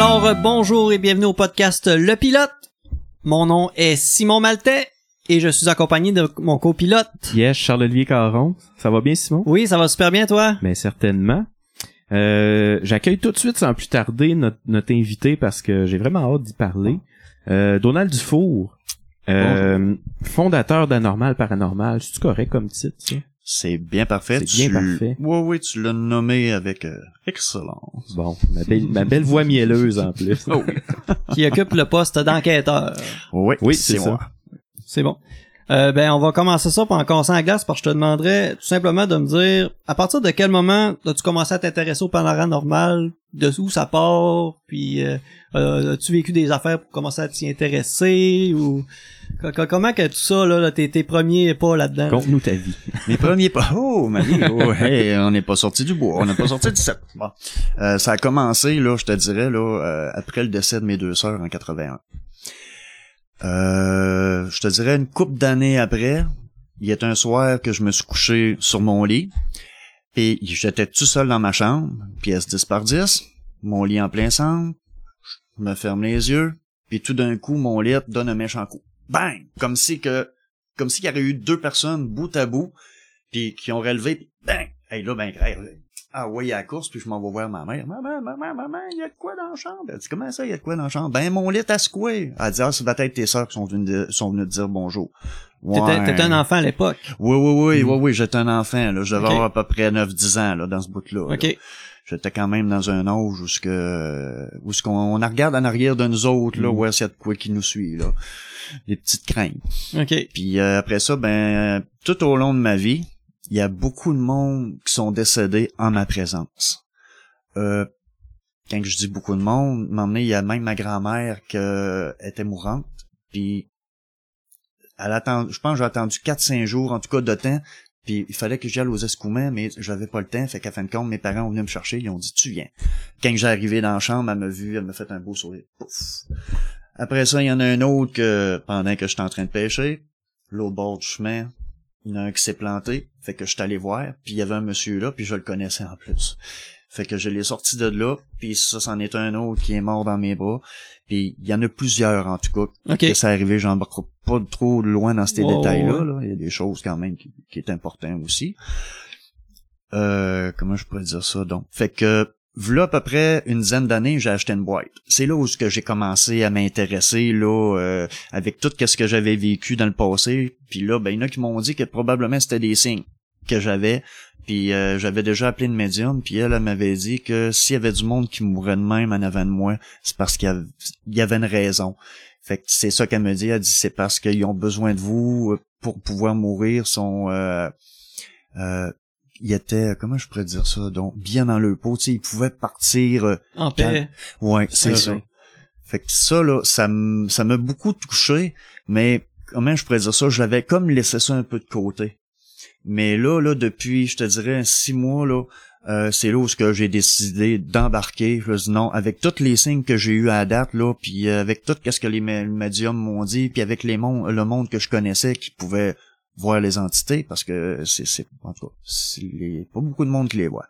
Alors, euh, bonjour et bienvenue au podcast Le Pilote. Mon nom est Simon Maltais et je suis accompagné de mon copilote. Yes, Charles-Olivier Caron. Ça va bien, Simon? Oui, ça va super bien, toi? Mais certainement. Euh, J'accueille tout de suite, sans plus tarder, notre, notre invité parce que j'ai vraiment hâte d'y parler. Euh, Donald Dufour, euh, fondateur d'Anormal Paranormal. C'est-tu correct comme titre, ça? C'est bien parfait. C'est bien Tu- parfait. Oui, oui, tu l'as nommé avec euh, excellence. Bon, ma belle, ma belle voix mielleuse en plus. Oh. Qui occupe le poste d'enquêteur. Oui, Oui, c'est moi. C'est bon. Euh, ben, on va commencer ça par en cassant la glace parce que je te demanderais tout simplement de me dire à partir de quel moment as-tu commencé à t'intéresser au paranormal, de où ça part, puis euh, euh, as-tu vécu des affaires pour commencer à t'y intéresser? Ou co- co- comment que tout ça là, là, tes, tes premiers pas là-dedans? Conte-nous ta vie. Mes premiers pas. Oh, ma vie. Oh, hey, on n'est pas sorti du bois. On n'est pas sorti du set. Bon. Euh, ça a commencé, là, je te dirais, là, euh, après le décès de mes deux sœurs en 81. Euh, je te dirais une couple d'années après, il y a un soir que je me suis couché sur mon lit, et j'étais tout seul dans ma chambre, pièce 10 par 10, mon lit en plein centre, je me ferme les yeux, puis tout d'un coup, mon lit donne un méchant coup. Bang! Comme si que, comme s'il y avait eu deux personnes bout à bout, puis qui ont relevé, puis bang! Hey, là, ben. Ah oui, à la course, puis je m'en vais voir ma mère. Maman, maman, maman, il y a de quoi dans la chambre? Elle dit, comment ça, il y a de quoi dans la chambre? Ben, mon lit a secoué. Elle dit, ah, ça doit être tes sœurs qui sont venues, de- sont venues te dire bonjour. T'étais, Ouais. t'étais un enfant à l'époque. Oui, oui, oui, Mm. oui, oui, j'étais un enfant, là. Je devais avoir à peu près 9-10 ans, là, dans ce bout-là. là. OK. J'étais quand même dans un âge où ce que, où ce qu'on, on regarde en arrière de nous autres, là, Mm. où est-ce qu'il y a de quoi qui nous suit, là. Des petites craintes. OK. Puis euh, après ça, ben tout au long de ma vie, il y a beaucoup de monde qui sont décédés en ma présence. Euh, quand je dis beaucoup de monde, m'emmener, il y a même ma grand-mère qui euh, était mourante. Puis elle attend, je pense que j'ai attendu 4-5 jours, en tout cas de temps. Puis il fallait que j'aille aux escoumins, mais j'avais pas le temps. Fait qu'à fin de compte, mes parents ont venu me chercher, ils ont dit tu viens. Quand j'ai arrivé dans la chambre, elle m'a vu, elle m'a fait un beau sourire. Pouf. Après ça, il y en a un autre que pendant que j'étais en train de pêcher, l'autre bord du chemin, il y en a un qui s'est planté, fait que je suis allé voir, puis il y avait un monsieur là, puis je le connaissais en plus. Fait que je l'ai sorti de là, puis ça, c'en est un autre qui est mort dans mes bras. Puis il y en a plusieurs, en tout cas, OK. que ça arrivé, j'embarque pas trop loin dans ces détails-là. là. Il y a des choses quand même qui, qui est important aussi. Euh, comment je pourrais dire ça donc? Fait que V'là à peu près une dizaine d'années, j'ai acheté une boîte. C'est là où j'ai commencé à m'intéresser là euh, avec tout ce que j'avais vécu dans le passé. Puis là, ben il y en a qui m'ont dit que probablement c'était des signes que j'avais. Puis euh, j'avais déjà appelé une médium, puis elle, elle m'avait dit que s'il y avait du monde qui mourrait de même en avant de moi, c'est parce qu'il y avait, une raison. Fait que c'est ça qu'elle me dit. Elle dit c'est parce qu'ils ont besoin de vous euh, pour pouvoir mourir. Euh, ils étaient comment je pourrais dire ça donc bien dans le pot. Tu sais, ils pouvaient partir. euh, En paix. Ouais, c'est ça. Fait que ça, là, ça m- ça m'a beaucoup touché, mais comment je pourrais dire ça, j'avais comme laissé ça un peu de côté. Mais là, là, depuis, je te dirais, six mois, là, euh, c'est là où ce que j'ai décidé d'embarquer. Je me dis non, avec tous les signes que j'ai eu à la date, là, puis euh, avec tout ce que les mé- médiums m'ont dit, puis avec les mon- le monde que je connaissais qui pouvait voir les entités, parce que c'est, c'est en tout cas, pas beaucoup de monde qui les voit.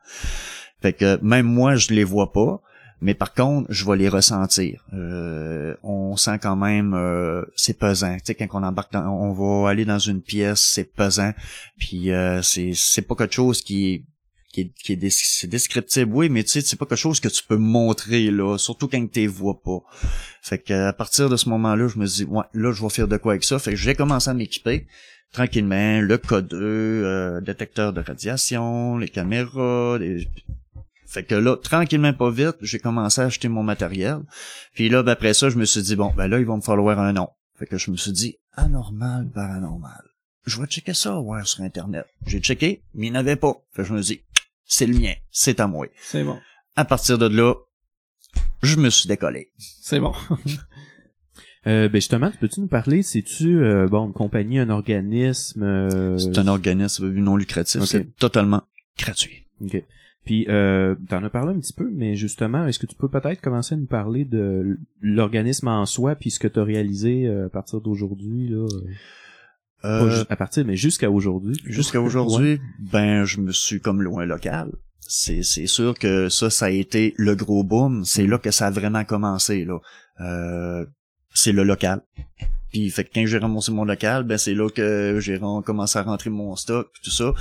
Fait que même moi, je les vois pas. Mais par contre, je vais les ressentir. Euh, on sent quand même, euh, c'est pesant. Tu sais, quand on embarque, dans, on va aller dans une pièce, c'est pesant. Puis euh, c'est c'est pas quelque chose qui est qui est, qui est des- c'est descriptible, oui, mais tu sais, c'est pas quelque chose que tu peux montrer là, surtout quand tu les vois pas. Fait que à partir de ce moment-là, je me dis, ouais, là, je vais faire de quoi avec ça. Fait que j'ai commencé à m'équiper tranquillement, le K2, euh, détecteur de radiation, les caméras, les- fait que là, tranquillement pas vite, j'ai commencé à acheter mon matériel. Puis là, ben, après ça, je me suis dit, bon, ben là, il va me falloir un nom. Fait que je me suis dit, anormal, paranormal. Je vais checker ça, ouais, sur Internet. J'ai checké, mais il n'y en avait pas. Fait que je me dis, c'est le mien, c'est à moi. C'est bon. À partir de là, je me suis décollé. C'est bon. Euh, ben justement, peux-tu nous parler, c'est-tu euh, bon une compagnie, un organisme euh, C'est un organisme non lucratif, Ok. c'est totalement gratuit. ok. Puis euh, t'en as parlé un petit peu, mais justement, est-ce que tu peux peut-être commencer à nous parler de l'organisme en soi, puis ce que tu as réalisé euh, à partir d'aujourd'hui là, euh, pas à partir, mais jusqu'à aujourd'hui. Jusqu'à aujourd'hui, ben je me suis comme loin local. c'est c'est sûr que ça ça a été le gros boom c'est là que ça a vraiment commencé là Euh, c'est le local puis fait que quand j'ai ramassé mon local ben c'est là que j'ai commencé à rentrer mon stock tout ça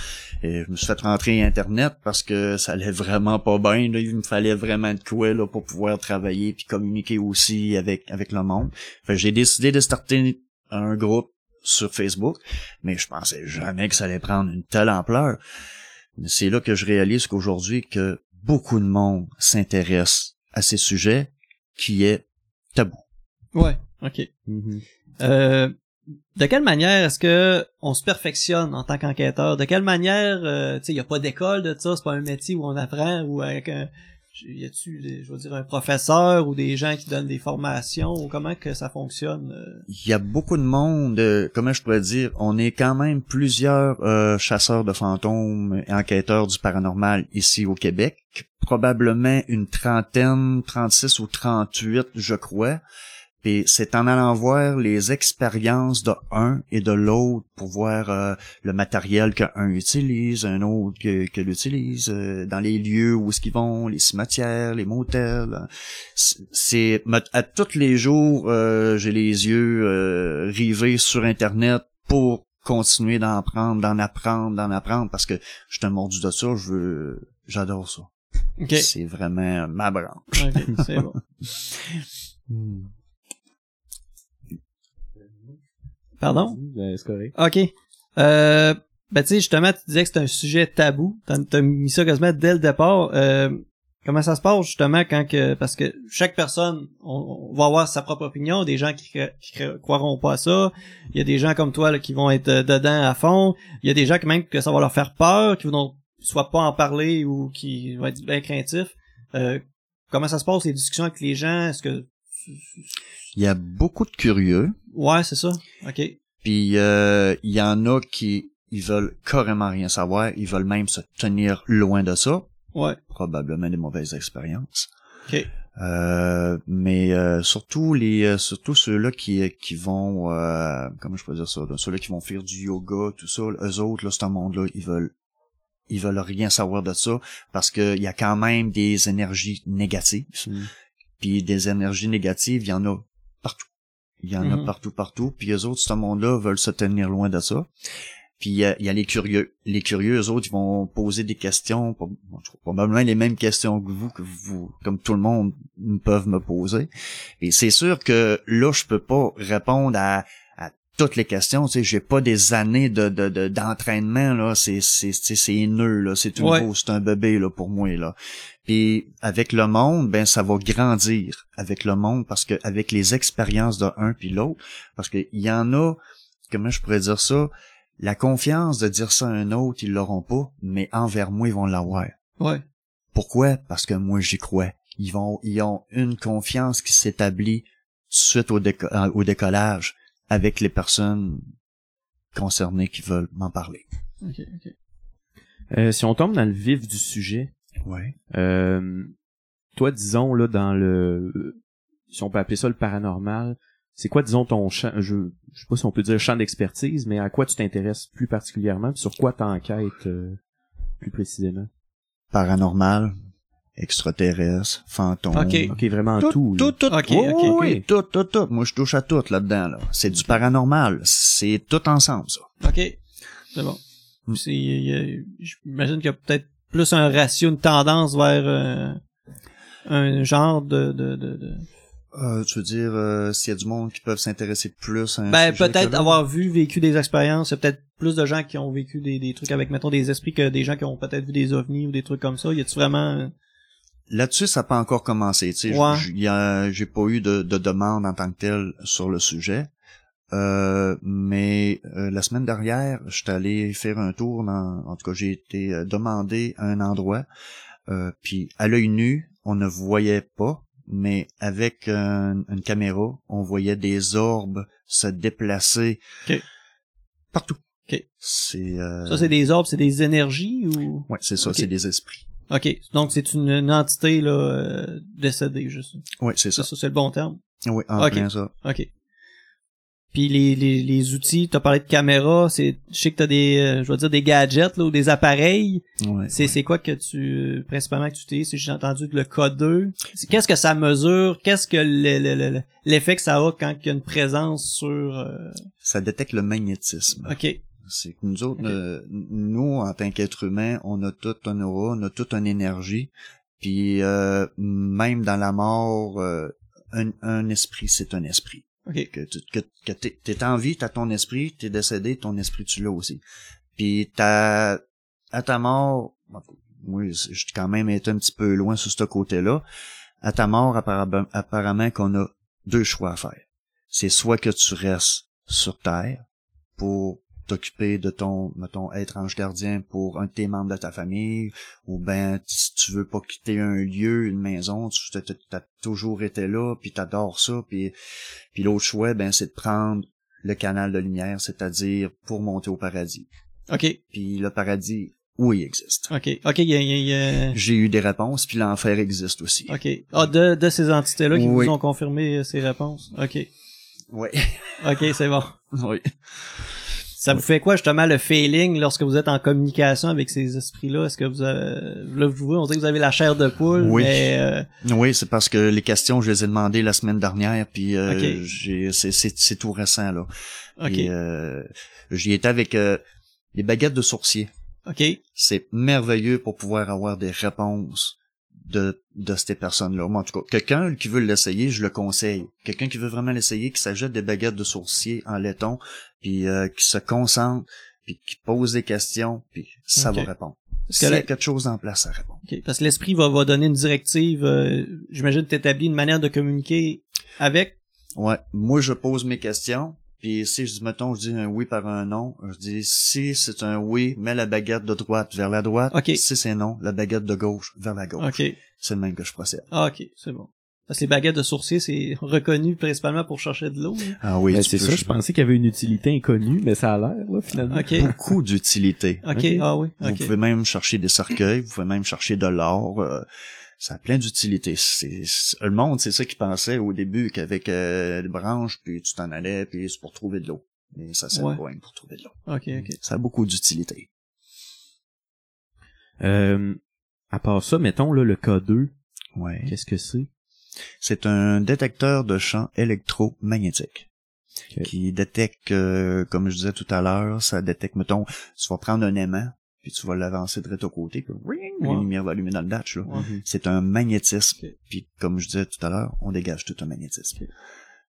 et je me suis fait rentrer internet parce que ça allait vraiment pas bien là. il me fallait vraiment de quoi là pour pouvoir travailler puis communiquer aussi avec avec le monde fait j'ai décidé de starter un groupe sur Facebook mais je pensais jamais que ça allait prendre une telle ampleur mais c'est là que je réalise qu'aujourd'hui que beaucoup de monde s'intéresse à ces sujets qui est tabou. Ouais, ok. Mhm. Euh, de quelle manière est-ce que on se perfectionne en tant qu'enquêteur? De quelle manière, euh, tu sais, il y a pas d'école de ça, c'est pas un métier où on apprend ou avec un, y a-tu, des- je veux dire, un professeur ou des gens qui donnent des formations ou comment que ça fonctionne? euh? Il y a beaucoup de monde, euh, comment je pourrais dire, on est quand même plusieurs euh, chasseurs de fantômes et enquêteurs du paranormal ici au Québec. Probablement une trentaine, 36 ou 38, je crois. Et c'est en allant voir les expériences de un et de l'autre pour voir euh, le matériel qu'un utilise, un autre que, que l'utilise, euh, dans les lieux où est-ce qu'ils vont, les cimetières, les motels. C'est à tous les jours, euh, j'ai les yeux euh, rivés sur Internet pour continuer d'en prendre, d'en apprendre, d'en apprendre, parce que je suis un mordu de ça, je veux, j'adore ça. Ok, C'est vraiment ma branche. c'est bon. Pardon? Ben, c'est correct. Ok. Euh, ben tu sais, justement, tu disais que c'est un sujet tabou. T'as mis ça quasiment dès le départ. Euh, comment ça se passe justement quand que parce que chaque personne on, on va avoir sa propre opinion. Des gens qui, cro- qui cro- croiront pas à ça. Il y a des gens comme toi là, qui vont être euh, dedans à fond. Il y a des gens qui même que ça va leur faire peur, qui vont soit pas en parler ou qui vont être bien craintifs. Euh, comment ça se passe les discussions avec les gens? Est-ce que Il y a beaucoup de curieux, ouais c'est ça. Ok. puis euh, il y en a qui ils veulent carrément rien savoir, ils veulent même se tenir loin de ça, Ouais. probablement des mauvaises expériences. Ok. Euh, mais euh, surtout les euh, surtout ceux-là qui qui vont euh, comment je peux dire ça là, ceux-là qui vont faire du yoga tout ça eux autres là ce monde-là ils veulent ils veulent rien savoir de ça parce que il y a quand même des énergies négatives Mhm. Puis des énergies négatives il y en a partout il y en a Mhm. partout partout puis eux autres ce monde-là veulent se tenir loin de ça puis il y a, il y a les curieux. Les curieux, eux autres, ils vont poser des questions, probablement les mêmes questions que vous, que vous, comme tout le monde, peuvent me poser. Et c'est sûr que là, je peux pas répondre à toutes les questions. Tu sais, j'ai pas des années de de- de- d'entraînement là. C'est c'est c'est nœud là. C'est tout Ouais. C'est un bébé là pour moi là. Puis avec le monde, ben ça va grandir avec le monde parce que avec les expériences de un puis l'autre, parce que il y en a, comment je pourrais dire ça, la confiance de dire ça à un autre, ils l'auront pas, mais envers moi, ils vont l'avoir. Ouais. Pourquoi? Parce que moi, j'y crois. Ils vont, ils ont une confiance qui s'établit suite au, déco- euh, au décollage avec les personnes concernées qui veulent m'en parler. Ok. Ok. Euh, si on tombe dans le vif du sujet, Ouais. euh, toi, disons, là, dans le... Si on peut appeler ça le paranormal, c'est quoi, disons, ton champ... Je, je sais pas si on peut dire champ d'expertise, mais à quoi tu t'intéresses plus particulièrement, puis sur quoi t'enquêtes euh, plus précisément? Paranormal, extraterrestre, fantôme. Ok. Ok, vraiment Tout, tout. tout, là. tout. Oui, tout, tout, tout. Moi, je touche à tout là-dedans, là. C'est du paranormal. C'est tout ensemble, ça. Ok. C'est bon. Mm. J'imagine qu'il y a peut-être plus un ratio, une tendance vers euh, un genre de, de, de, de- Euh, tu veux dire, euh, s'il y a du monde qui peuvent s'intéresser plus à un Ben, peut-être avoir vu, vécu des expériences. Il y a peut-être plus de gens qui ont vécu des, des trucs avec, mettons, des esprits que des gens qui ont peut-être vu des ovnis ou des trucs comme ça. Y a-tu vraiment... Là-dessus, ça n'a pas encore commencé. Tu sais, Ouais. j'ai pas eu de, de demande en tant que telle sur le sujet. Euh, mais euh, la semaine dernière, j'étais allé faire un tour dans. En tout cas, j'ai été euh, demandé à un endroit. Euh, puis à l'œil nu, on ne voyait pas, mais avec un- une caméra, on voyait des orbes se déplacer partout. Ok. C'est. euh, Ça, c'est des orbes, c'est des énergies ou... Ouais, c'est ça. C'est des esprits. Ok. Donc, c'est une, une entité, là, euh, décédée, juste. Ouais, c'est ça. ça, c'est le bon terme? Oui, en Ok. plein ça. OK. Puis les, les, les outils, t'as parlé de caméra, c'est je sais que t'as des euh, je vais dire des gadgets là, ou des appareils. Ouais, C'est ouais. c'est quoi que tu principalement que tu utilises, j'ai entendu le K2. C'est- Qu'est-ce que ça mesure? Qu'est-ce que le- le- le- l'effet que ça a quand il y a une présence sur euh, Ça détecte le magnétisme. OK. C'est que nous autres, euh, nous, en tant qu'êtres humains, on a tout un aura, on a toute une énergie. Puis euh, même dans la mort, euh, un, un esprit, c'est un esprit. OK. Que, tu- que, que t'es, t'es en vie, t'as ton esprit, t'es décédé, ton esprit tu l'as aussi. Puis t'as à ta mort, oui, j'ai quand même été un petit peu loin sur ce côté-là. À ta mort, apparemment, apparemment qu'on a deux choix à faire. C'est soit que tu restes sur Terre pour t'occuper de ton, mettons, être ange gardien pour un de tes membres de ta famille, ou ben, si tu veux pas quitter un lieu, une maison, tu t'as, t'as toujours été là, puis t'adores ça, puis, puis l'autre choix, ben, c'est de prendre le canal de lumière, c'est-à-dire pour monter au paradis. OK. Puis le paradis, oui, il existe. OK. OK, il y a, y a- J'ai eu des réponses, puis l'enfer existe aussi. OK. Ah, de, de ces entités-là qui Oui. vous ont confirmé euh, ces réponses. OK. Oui. OK, c'est bon. oui. Ça vous fait quoi justement le feeling lorsque vous êtes en communication avec ces esprits-là? Est-ce que vous avez... Là, vous on dit que vous avez la chair de poule, Oui. mais... euh, Oui, c'est parce que les questions, je les ai demandées la semaine dernière, puis euh, Ok. j'ai, c'est, c'est, c'est tout récent, là. OK. Et, euh, j'y étais avec euh, les baguettes de sourcier. OK. C'est merveilleux pour pouvoir avoir des réponses de, de ces personnes-là. Moi, en tout cas, quelqu'un qui veut l'essayer, je le conseille. Quelqu'un qui veut vraiment l'essayer, qui s'achète des baguettes de sourcier en laiton, puis euh, qui se concentre, puis qui pose des questions, puis ça va répondre. Parce S'il y a quelque chose en place, ça répond. OK. Parce que l'esprit va, va donner une directive. euh, J'imagine que t'établis une manière de communiquer avec? Ouais, moi je pose mes questions, puis si je dis mettons je dis un oui par un non, je dis si c'est un oui, mets la baguette de droite vers la droite, Ok. si c'est non, la baguette de gauche vers la gauche. OK. C'est le même que je procède. Ah, OK, c'est bon. Parce que les baguettes de sourcier, c'est reconnu principalement pour chercher de l'eau. hein. Ah oui, Ben, c'est ça, je pensais qu'il y avait une utilité inconnue, mais ça a l'air, là, finalement. OK. beaucoup d'utilité. OK, Ok. ah oui, Vous pouvez même chercher des cercueils, vous pouvez même chercher de l'or. euh, ça a plein c'est- le monde, c'est ça qui pensait au début qu'avec euh, des branches, puis tu t'en allais, puis c'est pour trouver de l'eau. Mais ça sert Ouais. pour trouver de l'eau. OK, OK. Ça a beaucoup d'utilité. Euh, à part ça, mettons, là, le K2, Ouais. qu'est-ce que c'est? C'est un détecteur de champs électromagnétiques Ok. qui détecte, euh, comme je disais tout à l'heure, ça détecte, mettons, tu vas prendre un aimant, puis tu vas l'avancer de au côté, puis ring, Ouais. la lumière va allumer dans le datch. Là. Ouais. C'est un magnétisme. Puis comme je disais tout à l'heure, on dégage tout un magnétisme.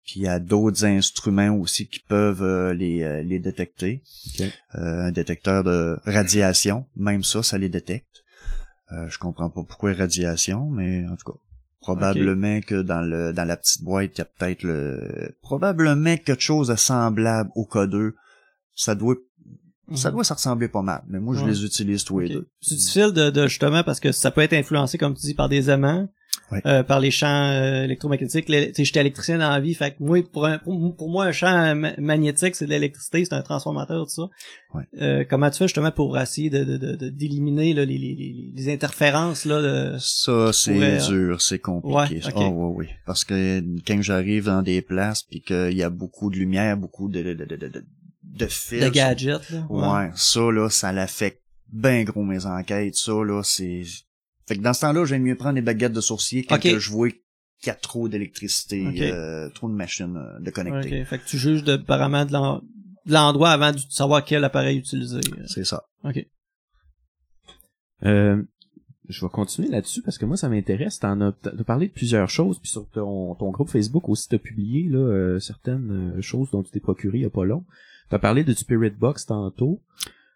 Puis il y a d'autres instruments aussi qui peuvent euh, les, euh, les détecter. Euh, un détecteur de radiation, même ça, ça les détecte. Euh, je comprends pas pourquoi radiation, mais en tout cas, probablement que dans le dans la petite boîte, il y a peut-être le probablement quelque chose de semblable au K2. Ça doit ça doit se ressembler pas mal, mais moi je Mhm. Ouais. les utilise tous les deux. C'est difficile de, de justement parce que ça peut être influencé, comme tu dis, par des aimants, Ouais. euh, par les champs euh, électromagnétiques. Les- tu sais, J'étais électricien dans la vie, fait que moi, pour, un- pour, pour moi, un champ ma- magnétique, c'est de l'électricité, c'est un transformateur, tout ça. Ouais. Euh, comment tu fais justement pour essayer de de- de- de- d'éliminer là, les, les, les, interférences là de... Ça, c'est pourrait, euh, dur, c'est compliqué. Ouais. Oh, oui, oui. Parce que quand j'arrive dans des places puis qu'il y a beaucoup de lumière, beaucoup de, de, de, fils. gadgets. Là. Ouais, ça, là, ça l'affecte ben gros mes enquêtes. Ça, là, c'est... Fait que dans ce temps-là, j'aime mieux prendre des baguettes de sourcier quand que je vois qu'il y a trop d'électricité, euh, trop de machines euh, de connecter. Ok, Fait que tu juges de, apparemment de l'en- de l'endroit avant de savoir quel appareil utiliser. C'est ça. Ok. Euh, je vais continuer là-dessus parce que moi ça m'intéresse. T'en as, parlé de plusieurs choses, puis sur ton, ton groupe Facebook aussi t'as publié là euh, certaines euh, choses dont tu t'es procuré il y a pas long. T'as parlé de Spirit Box tantôt,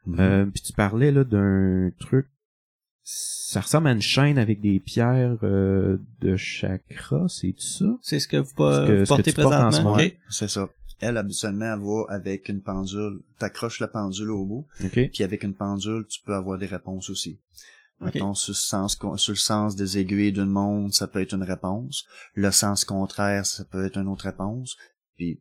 Mhm. euh, puis tu parlais là d'un truc. Ça ressemble à une chaîne avec des pierres euh, de chakra, c'est ça? C'est ce que vous, pas- Ce que- vous ce que portez présentement. C'est ça. Elle, habituellement, elle va avec une pendule. T'accroches la pendule au bout, Ok. puis avec une pendule, tu peux avoir des réponses aussi. Ok. Mettons, sur, le sens, con- sur le sens des aiguilles d'une montre, ça peut être une réponse. Le sens contraire, ça peut être une autre réponse. Puis,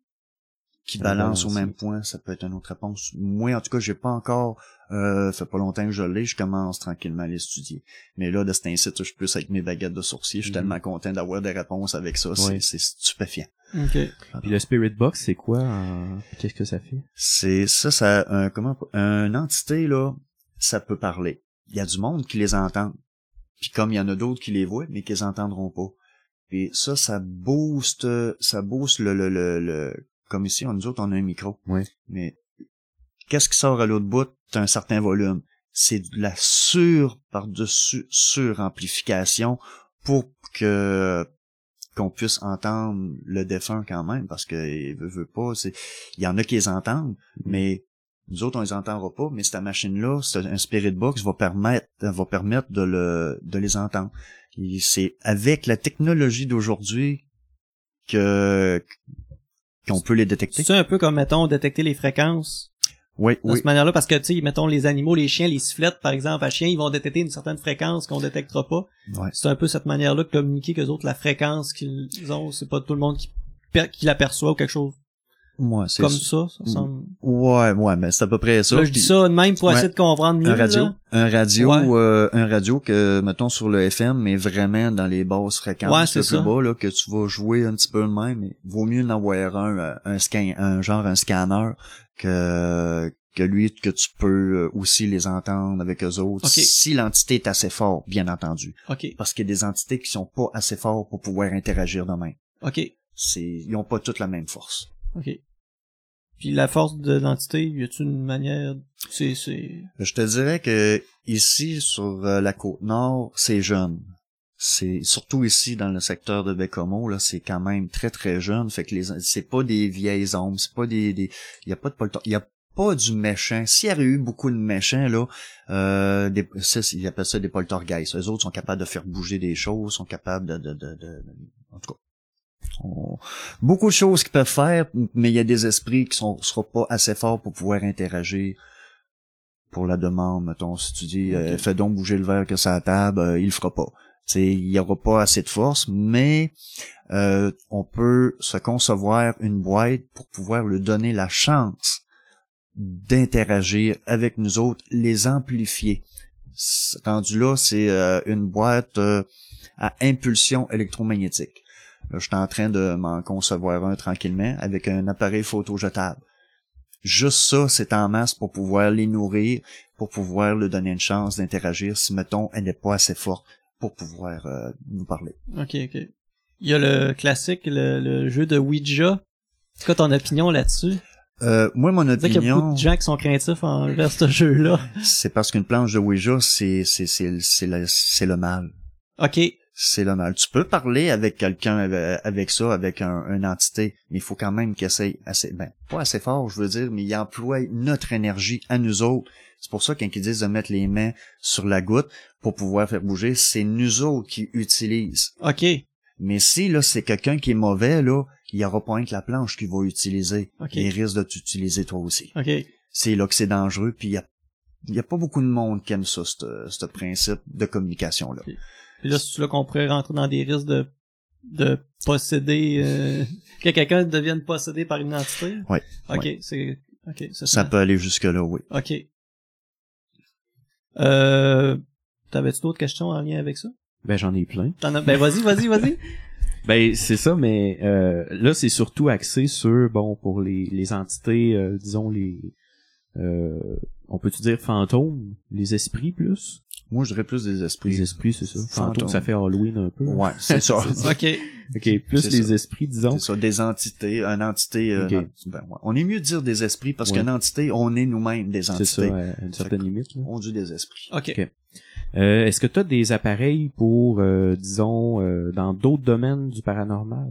qui balance au même oui. point, ça peut être une autre réponse. Moi, en tout cas, j'ai pas encore, euh, fait pas longtemps que je l'ai, je commence tranquillement à l'étudier. Mais là, de cet incite, je suis plus avec mes baguettes de sourcier, je suis Mhm. tellement content d'avoir des réponses avec ça, c'est Ouais. c'est stupéfiant. Ok. Puis le Spirit Box, c'est quoi? en- Qu'est-ce que ça fait? C'est ça, ça, un, comment, une entité, là, ça peut parler. Il y a du monde qui les entend. Puis comme il y en a d'autres qui les voient, mais qui les entendront pas. Puis ça, ça booste, ça booste le, le, le, le- comme ici, on, nous autres, on a un micro. Ouais. Mais qu'est-ce qui sort à l'autre bout? T'as un certain volume. C'est de la sur, par-dessus, suramplification pour que qu'on puisse entendre le défunt quand même, parce que il veut, veut pas, c'est, il y en a qui les entendent, mais nous autres, on les entendra pas, mais cette machine-là, c'est un Spirit Box va permettre, va permettre de le, de les entendre. Et c'est avec la technologie d'aujourd'hui que, qu'on peut les détecter. C'est un peu comme, mettons, détecter les fréquences Oui, de oui. cette manière-là, parce que, tu sais, mettons, les animaux, les chiens, les sifflettes, par exemple, à chien, ils vont détecter une certaine fréquence qu'on détectera pas. Ouais. C'est un peu cette manière-là de communiquer que autres, la fréquence qu'ils ont, c'est pas tout le monde qui, qui l'aperçoit ou quelque chose Ouais, c'est comme ça, ça semble. Ouais, ouais, mais c'est à peu près ça. Là, je dis ça de même pour Ouais. essayer de comprendre mieux, un radio, là. un radio, Ouais. euh, un radio que mettons sur le FM, mais vraiment dans les basses fréquences, Ouais, le c'est plus ça. bas là que tu vas jouer un petit peu de même. Mais vaut mieux en avoir un, euh, un scan, un genre un scanner que que lui que tu peux euh, aussi les entendre avec eux autres Ok. si l'entité est assez forte, bien entendu. OK. Parce qu'il y a des entités qui sont pas assez fortes pour pouvoir interagir de même. OK. C'est, ils ont pas toutes la même force. OK. Puis la force de l'entité, y a-tu une manière, c'est, c'est, Je te dirais que ici sur euh, la côte nord, c'est jeune. C'est surtout ici dans le secteur de Bécomo là, c'est quand même très très jeune. Fait que les c'est pas des vieilles ombres, c'est pas des des y a pas de polter- y a pas du méchant. S'il y avait eu beaucoup de méchants là, euh, des, ils appellent ça des poltergeists. Les autres sont capables de faire bouger des choses, sont capables de de de, de- en tout cas. Beaucoup de choses qu'ils peuvent faire, mais il y a des esprits qui sont seront pas assez forts pour pouvoir interagir pour la demande, mettons, si tu dis euh, fais donc bouger le verre que ça à table, euh, il le fera pas. T'sais, il y aura pas assez de force, mais euh, on peut se concevoir une boîte pour pouvoir lui donner la chance d'interagir avec nous autres, les amplifier. Rendu là, c'est euh, une boîte euh, à impulsion électromagnétique. Là, je suis en train de m'en concevoir un tranquillement avec un appareil photo jetable. Juste ça, c'est en masse pour pouvoir les nourrir, pour pouvoir lui donner une chance d'interagir si, mettons, elle n'est pas assez forte pour pouvoir euh, nous parler. OK, OK. Il y a le classique, le, le jeu de Ouija. C'est quoi ton opinion là-dessus? Euh, moi, mon sais qu'il y a beaucoup opinion, de gens qui sont craintifs envers ce jeu-là. c'est parce qu'une planche de Ouija, c'est c'est c'est c'est le, c'est le mal. OK. C'est le mal. Tu peux parler avec quelqu'un avec, avec ça, avec un, une entité, mais il faut quand même qu'il essaye assez, ben, pas assez fort, je veux dire, mais il emploie notre énergie à nous autres. C'est pour ça quand ils disent de mettre les mains sur la goutte pour pouvoir faire bouger, c'est nous autres qui utilisent. OK. Mais si là c'est quelqu'un qui est mauvais là, il y aura pas rien que la planche qu'il va utiliser. OK. Il risque de t'utiliser toi aussi. OK. C'est là que c'est dangereux, puis il y a y a pas beaucoup de monde qui aime ça, ce ce principe de communication là. Puis là, c'est là qu'on pourrait rentrer dans des risques de, de posséder, euh, que quelqu'un devienne possédé par une entité? Ouais, OK, c'est, OK, c'est Ça peut aller jusque là, oui. OK. Euh, t'avais-tu d'autres questions en lien avec ça? Ben j'en ai plein. T'en as, ben vas-y, vas-y, vas-y. Ben c'est ça, mais euh, là c'est surtout axé sur bon pour les, les entités, euh, disons les, euh, on peut-tu dire fantômes, les esprits plus? Moi, je dirais plus des esprits. Les esprits c'est ça. Fantômes. Ça fait Halloween un peu. Ouais, c'est ça. OK. Ok, plus les ça. esprits disons. C'est ça, des entités, une entité. euh, ben, ouais. On est mieux de dire des esprits parce Ouais. qu'une entité, on est nous-mêmes des C'est ça, entités. à une certaine limite. là. On dit des esprits. OK. Ok. Euh, Est-ce que tu as des appareils pour, euh, disons, euh, dans d'autres domaines du paranormal?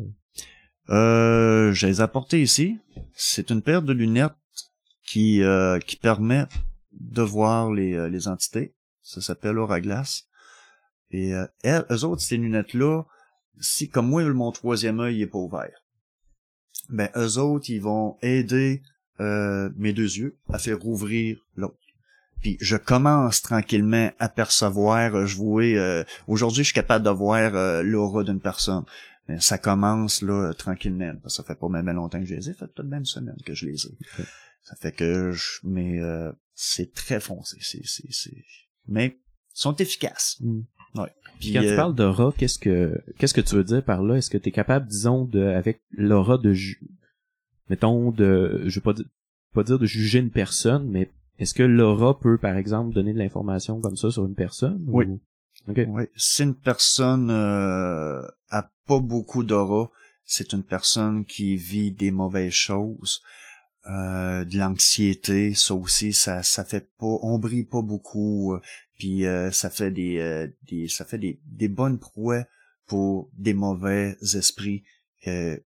Euh, je les ai apportés ici. C'est une paire de lunettes qui euh, qui permet de voir les, euh, les entités. Ça s'appelle Aura Glace. Et euh, elles, eux autres, ces lunettes-là, si comme moi, mon troisième œil est pas ouvert, ben eux autres, ils vont aider euh, mes deux yeux à faire rouvrir l'autre. Puis je commence tranquillement à percevoir, euh, je vois, euh, aujourd'hui je suis capable de voir euh, l'aura d'une personne. Mais ça commence là tranquillement. parce que Ça fait pas même longtemps que je les ai, ça fait peut-être même une semaine que je les ai. Ça fait que je, mais euh, c'est très foncé, c'est c'est c'est mais sont efficaces. Hmm. Puis quand tu euh, parles d'aura, qu'est-ce que qu'est-ce que tu veux dire par là? Est-ce que tu es capable, disons, de avec l'aura de ju- mettons de je veux pas di- pas dire de juger une personne, mais est-ce que l'aura peut par exemple donner de l'information comme ça sur une personne? Oui. ou- OK. Oui. Si une personne euh, a pas beaucoup d'aura, c'est une personne qui vit des mauvaises choses, euh, de l'anxiété, ça aussi, ça ça fait pas, on brille pas beaucoup, euh, puis euh, ça fait des, euh, des ça fait des, des bonnes proues pour des mauvais esprits. Que,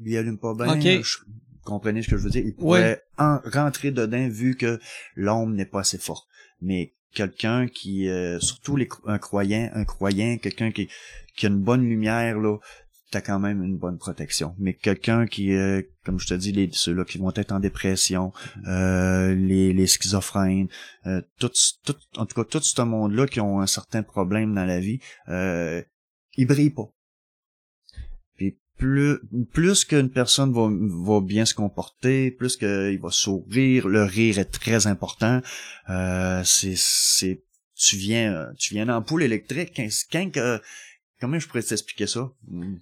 lui il allume pas bien. Ok. je- comprenez ce que je veux dire. Il pourrait en- rentrer dedans vu que l'ombre n'est pas assez forte. Mais quelqu'un qui, euh, surtout les, un croyant, un croyant, quelqu'un qui, qui a une bonne lumière là, t'as quand même une bonne protection. Mais quelqu'un qui, euh, comme je te dis, les ceux-là qui vont être en dépression, euh, les, les schizophrènes, euh, tout, tout, en tout cas tout ce monde-là qui ont un certain problème dans la vie, euh, ils brillent pas. Puis plus plus qu'une personne va, va bien se comporter, plus qu'il va sourire, le rire est très important. Euh, c'est c'est tu viens tu viens d'ampoule électrique quand, quand comment je pourrais t'expliquer ça?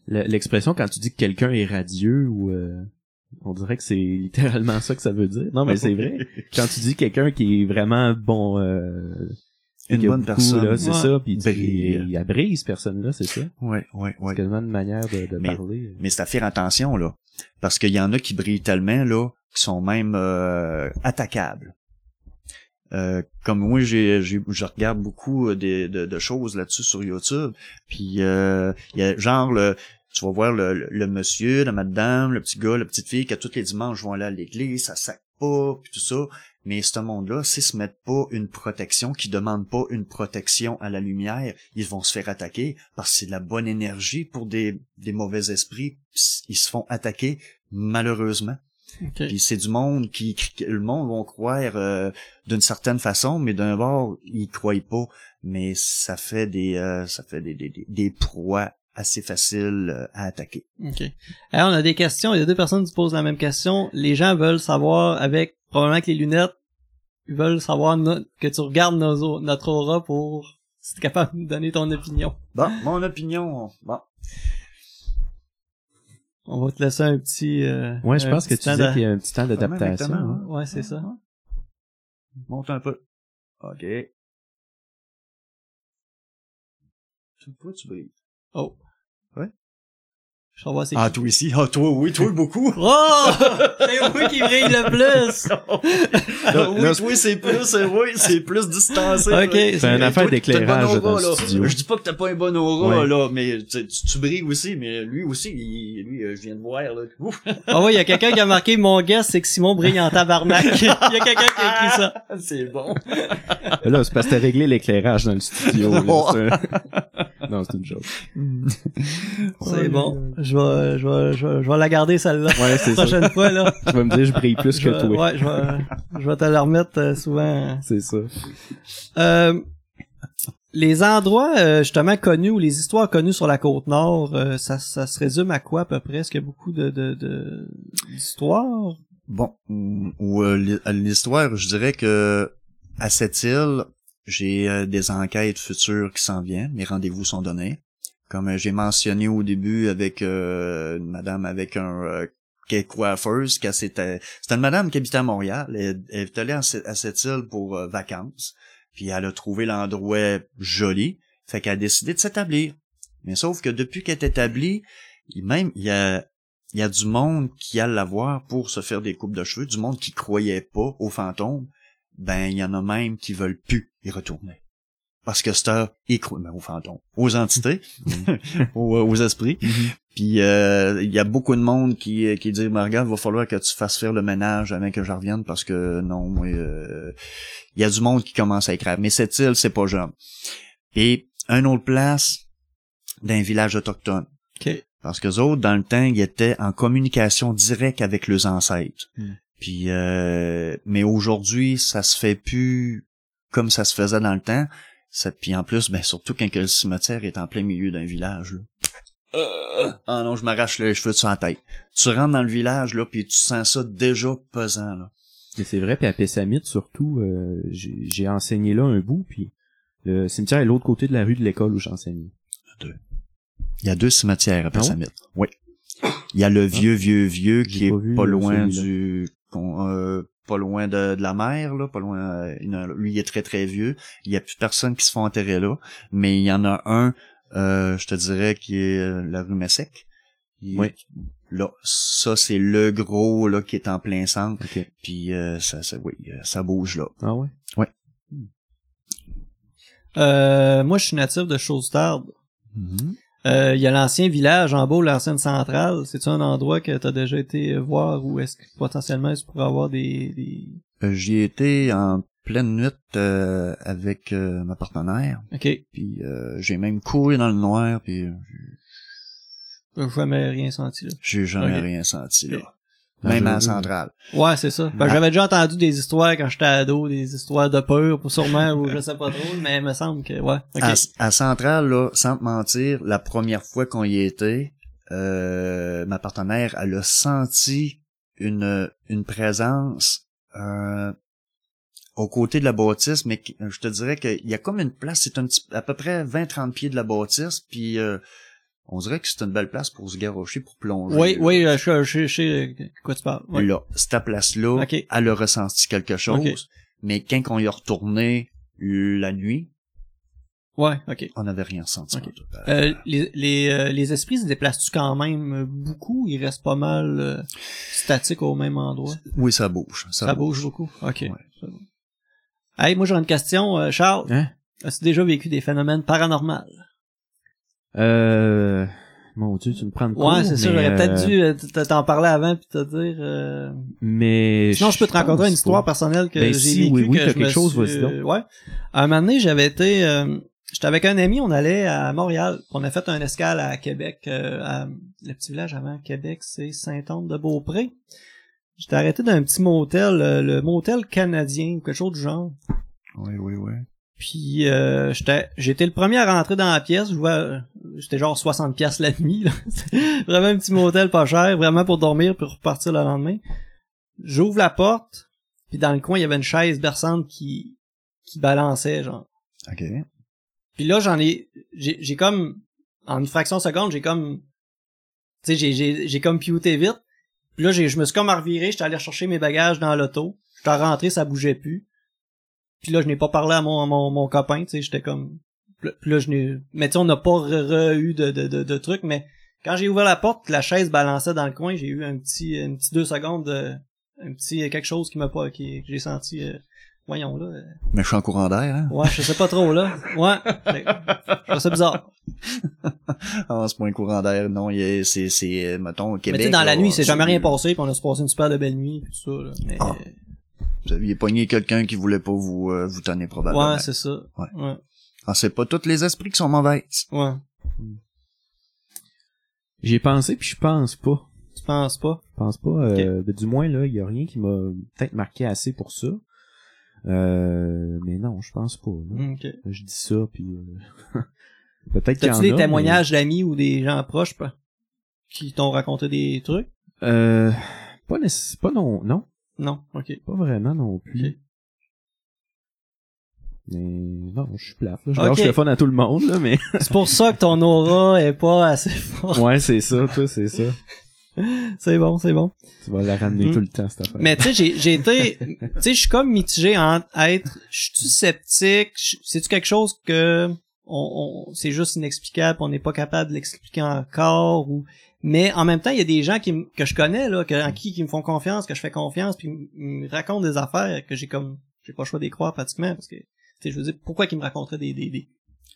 Le- L'expression quand tu dis que quelqu'un est radieux ou euh, on dirait que c'est littéralement ça que ça veut dire. Non mais c'est vrai. Quand tu dis quelqu'un qui est vraiment bon euh, une bonne beaucoup, personne là, c'est Ouais. ça puis il, abrise cette personne là, c'est ça? ouais ouais ouais C'est quasiment une manière de, de Mais- parler. mais c'est à faire attention là parce qu'il y en a qui brillent tellement là qui sont même euh, attaquables Euh, comme moi j'ai, je regarde beaucoup euh, de, choses là-dessus sur YouTube puis euh, il y a genre le tu vas voir le, le, monsieur, la madame, le petit gars, la petite fille qui à tous les dimanches vont aller à l'église, ça sac pas, puis tout ça. Mais ce monde-là, s'ils se mettent pas une protection, qui demandent pas une protection à la lumière, ils vont se faire attaquer parce que c'est de la bonne énergie pour des mauvais esprits. Ils se font attaquer malheureusement. Ok. Puis c'est du monde qui, qui- le monde vont croire euh, d'une certaine façon, mais d'un bord ils croient pas. Mais ça fait des euh, ça fait des des, des, des proies assez faciles euh, à attaquer. OK. Alors, on a des questions. Il y a deux personnes qui se posent la même question. Les gens veulent savoir, avec probablement avec les lunettes, ils veulent savoir no- que tu regardes nos, notre aura pour si t'es capable de nous donner ton opinion. Bon, mon opinion, bon. On va te laisser un petit... euh, Ouais, je pense que tu disais qu'il y a un petit temps d'adaptation. hein. Ouais, c'est ça. Monte un peu. OK. Toi, tu brilles. Oh. Ouais. Je Ah, toi ici. Ah, toi, oui, toi, beaucoup. Oh! c'est moi qui brille le plus! Ah, oui, là, toi, c'est plus, oui, c'est plus distancé. Ok, là. C'est une Mais affaire d'éclairage dans le là. studio. Je dis pas que t'as pas un bon aura, Ouais. là, mais tu, tu, tu brilles aussi, mais lui aussi, il- lui, euh, je viens de voir, là. Ouf. Ah ouais, il y a quelqu'un qui a marqué mon guess, c'est que Simon brille en tabarnak. Il y a quelqu'un qui a écrit ça. c'est bon. Là, c'est parce que t'as réglé l'éclairage dans le studio. là. Oh. Non, c'est une joke. C'est bon. Je vais, je vais, je vais, je vais la garder celle-là. Ouais, c'est ça. Prochaine fois, là. Tu vas me dire, je brille plus Je que vais- toi. Ouais, je vais, je vais te la remettre euh, souvent. C'est ça. Euh, les endroits euh, justement connus ou les histoires connues sur la côte nord, euh, ça, ça se résume à quoi à peu près? Est-ce qu'il y a beaucoup de, de, de- d'histoires? Bon, ou euh, à l'histoire, je dirais que à cette île, j'ai euh, des enquêtes futures qui s'en viennent. Mes rendez-vous sont donnés. Comme euh, j'ai mentionné au début avec euh, une madame avec un euh, coiffeuse, a- c'était c'était une madame qui habitait à Montréal. Elle, est allée à, ce- à cette île pour euh, vacances. Puis elle a trouvé l'endroit joli. Fait qu'elle a décidé de s'établir. Mais sauf que depuis qu'elle est établie, même il y a y a du monde qui allait la voir pour se faire des coupes de cheveux, du monde qui croyait pas aux fantômes, ben il y en a même qui veulent plus y retourner. Parce que c'est un ils croient ben, aux fantômes, aux entités, aux, aux esprits. Puis euh, il y a beaucoup de monde qui qui dit ben, regarde, va falloir que tu fasses faire le ménage avant que je revienne parce que non, moi euh, il y a du monde qui commence à écrire. Mais cette île, c'est pas jeune. Et une autre place d'un village autochtone. Ok. Parce que autres, dans le temps, ils étaient en communication directe avec leurs ancêtres. Hmm. Puis, euh, mais aujourd'hui, ça se fait plus comme ça se faisait dans le temps. Ça, puis en plus, ben surtout quand que le cimetière est en plein milieu d'un village. Là. Euh, ah non, je m'arrache les cheveux de sa tête. Tu rentres dans le village là, puis tu sens ça déjà pesant là. C'est vrai, puis à Pessamit, surtout, euh, j'ai j'ai enseigné là un bout, puis Le cimetière est l'autre côté de la rue de l'école où j'enseignais. Il y a deux cimetières à Ah ouais? Pessamit. Oui. Il y a le vieux, vieux, vieux qui J'ai est pas loin du, qu'on- euh, pas loin de, de la mer, là, pas loin, euh, lui, il est très, très vieux. Il y a plus personne qui se font enterrer là. Mais il y en a un, euh, je te dirais, qui est euh, la rue Messec. Il- Oui. Là, ça, c'est le gros, là, qui est en plein centre. Ok. Puis, euh, ça, ça, oui, euh, ça bouge, là. Ah ouais? Euh, moi, je suis natif de Chose-Tard. Euh, Il y a l'ancien village en bas, l'ancienne centrale. C'est-tu un endroit que tu as déjà été voir ou est-ce que potentiellement tu pourrais avoir des... des... Euh, J'y ai été en pleine nuit euh, avec euh, ma partenaire. Ok. Puis euh, j'ai même couru dans le noir, puis J'ai jamais rien senti là? j'ai jamais rien senti là. Même à la centrale. Ouais, c'est ça. Ben, j'avais déjà entendu des histoires quand j'étais ado, des histoires de peur, sûrement, ou je sais pas trop, mais il me semble que, ouais. À, à centrale, là, sans te mentir, la première fois qu'on y était, euh, ma partenaire, elle a senti une, une présence euh, aux côtés de la bâtisse, mais je te dirais qu'il y a comme une place, c'est un petit, à peu près 20-30 pieds de la bâtisse, puis euh, on dirait que c'est une belle place pour se garrocher, pour plonger. Oui, oui, euh, je je- je sais de quoi tu parles. Ouais. Là, cette place-là, Ok. elle a ressenti quelque chose, Ok. mais quand on y a retourné la nuit, Ouais, ok. on n'avait rien tout. Euh, les, les, euh, les esprits se déplacent-tu quand même euh, beaucoup? Ils restent pas mal euh, statiques au même endroit? Oui, ça bouge. Ça, Ça, bouge beaucoup? Ok. Ouais. Hey, moi j'ai une question, euh, Charles. Hein? As-tu déjà vécu des phénomènes paranormaux? Euh... Mon dieu, tu me prends de Ouais, c'est mais, j'aurais peut-être euh, dû euh, t- t'en parler avant puis te dire... euh, Mais... Sinon, je peux te raconter une histoire pas. personnelle que Ben, j'ai si, vécue. oui, oui, que t'as je me quelque chose, suis- vas-y donc. euh, Ouais. À un moment donné, j'avais été... euh, J'étais avec un ami, on allait à Montréal. On a fait un escale à Québec. euh, à- le petit village avant Québec, c'est Saint-Anne-de-Beaupré. J'étais arrêté dans un petit motel, euh, le motel canadien, ou quelque chose du genre. Oui, oui, oui. Puis euh, j'étais j'étais le premier à rentrer dans la pièce, je vois j'étais genre 60 pièces la nuit là. vraiment un petit motel pas cher, vraiment pour dormir puis repartir le lendemain. J'ouvre la porte, puis dans le coin, il y avait une chaise berçante qui qui balançait genre. OK. Puis là, j'en ai j'ai j'ai comme en une fraction de seconde, j'ai comme tu sais j'ai j'ai j'ai comme piouté vite. Puis là, j'ai je me suis comme reviré, j'étais allé chercher mes bagages dans l'auto. J'étais rentré, ça bougeait plus. Puis là, je n'ai pas parlé à mon, à mon, mon copain, tu sais, j'étais comme... Puis là, je n'ai... Mais tu sais, on n'a pas re- re- eu de, de, de, de trucs, mais quand j'ai ouvert la porte, la chaise balançait dans le coin, j'ai eu un petit, une petite deux secondes de... Un petit quelque chose qui m'a pas... Qui, que j'ai senti... euh, voyons, là... Mais je suis en courant d'air, hein? ouais, je sais pas trop, là. Ouais. Je ça bizarre. Ah, c'est pas un courant d'air, non, c'est, c'est, mettons, au mais Québec. tu sais, dans la nuit, c'est jamais rien pas passé, puis on a se passé une super de belle nuit, tout ça, là. Mais... Ah. Vous aviez pogné quelqu'un qui voulait pas vous, euh, vous tenir probablement. ouais, c'est ça. Ouais. Ouais. ah, c'est pas tous les esprits qui sont mauvais. Ouais. J'y ai pensé, puis je pense pas. Tu penses pas? Je pense pas. Euh, ben, du moins, là, il y a rien qui m'a peut-être marqué assez pour ça. Euh, mais non, je pense pas. là. Ok. Je dis ça, puis... euh, peut-être qu'il y en a, des mais- témoignages d'amis ou des gens proches pas, qui t'ont raconté des trucs? Euh, pas pas non, non, Non, ok. pas vraiment non plus. Mais non, je suis plate. Là. Je Ok. lâche le fun à tout le monde, là, mais... C'est pour ça que ton aura est pas assez forte. ouais, c'est ça, toi, c'est ça. C'est bon, c'est bon. Tu vas la ramener Mm. tout le temps, cette affaire. Mais tu sais, j'ai, j'ai été, tu sais, je suis comme mitigé entre être, je suis sceptique, c'est-tu quelque chose que on, c'est juste inexplicable, on n'est pas capable de l'expliquer encore ou, mais en même temps, il y a des gens qui, que je connais là, que, en qui qui me font confiance, que je fais confiance, puis m- me racontent des affaires que j'ai comme, j'ai pas le choix d'y croire pratiquement parce que, je veux dire, pourquoi qu'ils me raconteraient des des des,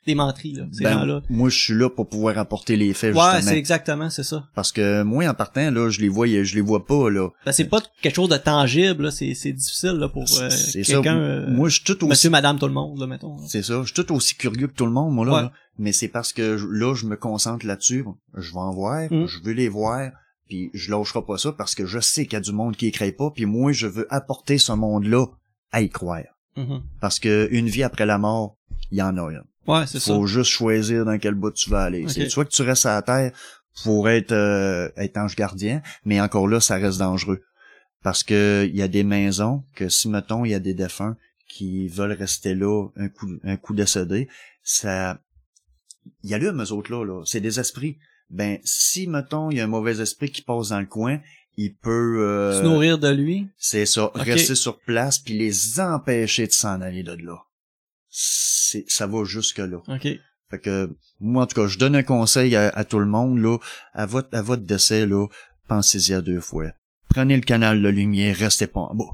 des menteries là, ces Ben, gens-là. moi, je suis là pour pouvoir apporter les faits, Ouais, justement. c'est exactement, c'est ça. Parce que moi, en partant, là, je les vois, je les vois pas, là. Ben, c'est pas quelque chose de tangible, là, c'est, c'est difficile là, pour euh, quelqu'un. euh, Moi, je suis tout aussi Monsieur, madame, tout le monde, là, mettons. C'est ça. Je suis tout aussi curieux que tout le monde, moi, là. Ouais. là. Mais c'est parce que je- là, je me concentre là-dessus. Je vais en voir. Mm. Je veux les voir. Puis je lâcherai pas ça parce que je sais qu'il y a du monde qui y croit pas. Puis moi, je veux apporter ce monde-là à y croire. Mhm. Parce que une vie après la mort, il y en a une. Ouais, c'est ça. Faut juste choisir dans quel bout tu vas aller. C'est soit que tu restes à la terre pour être, euh, être ange gardien, mais encore là, ça reste dangereux. Parce que il y a des maisons que si, mettons, il y a des défunts qui veulent rester là un coup, un coup décédé, ça, il y allume eux autres là, là. C'est des esprits. Ben, si, mettons, il y a un mauvais esprit qui passe dans le coin, il peut... euh, Se nourrir de lui? c'est ça, rester sur place puis les empêcher de s'en aller de là. C'est, ça va jusque là. OK. Fait que, moi, en tout cas, je donne un conseil à, à tout le monde, là, à votre, à votre décès, là, pensez-y à deux fois. Prenez le canal de lumière, restez pas en bas.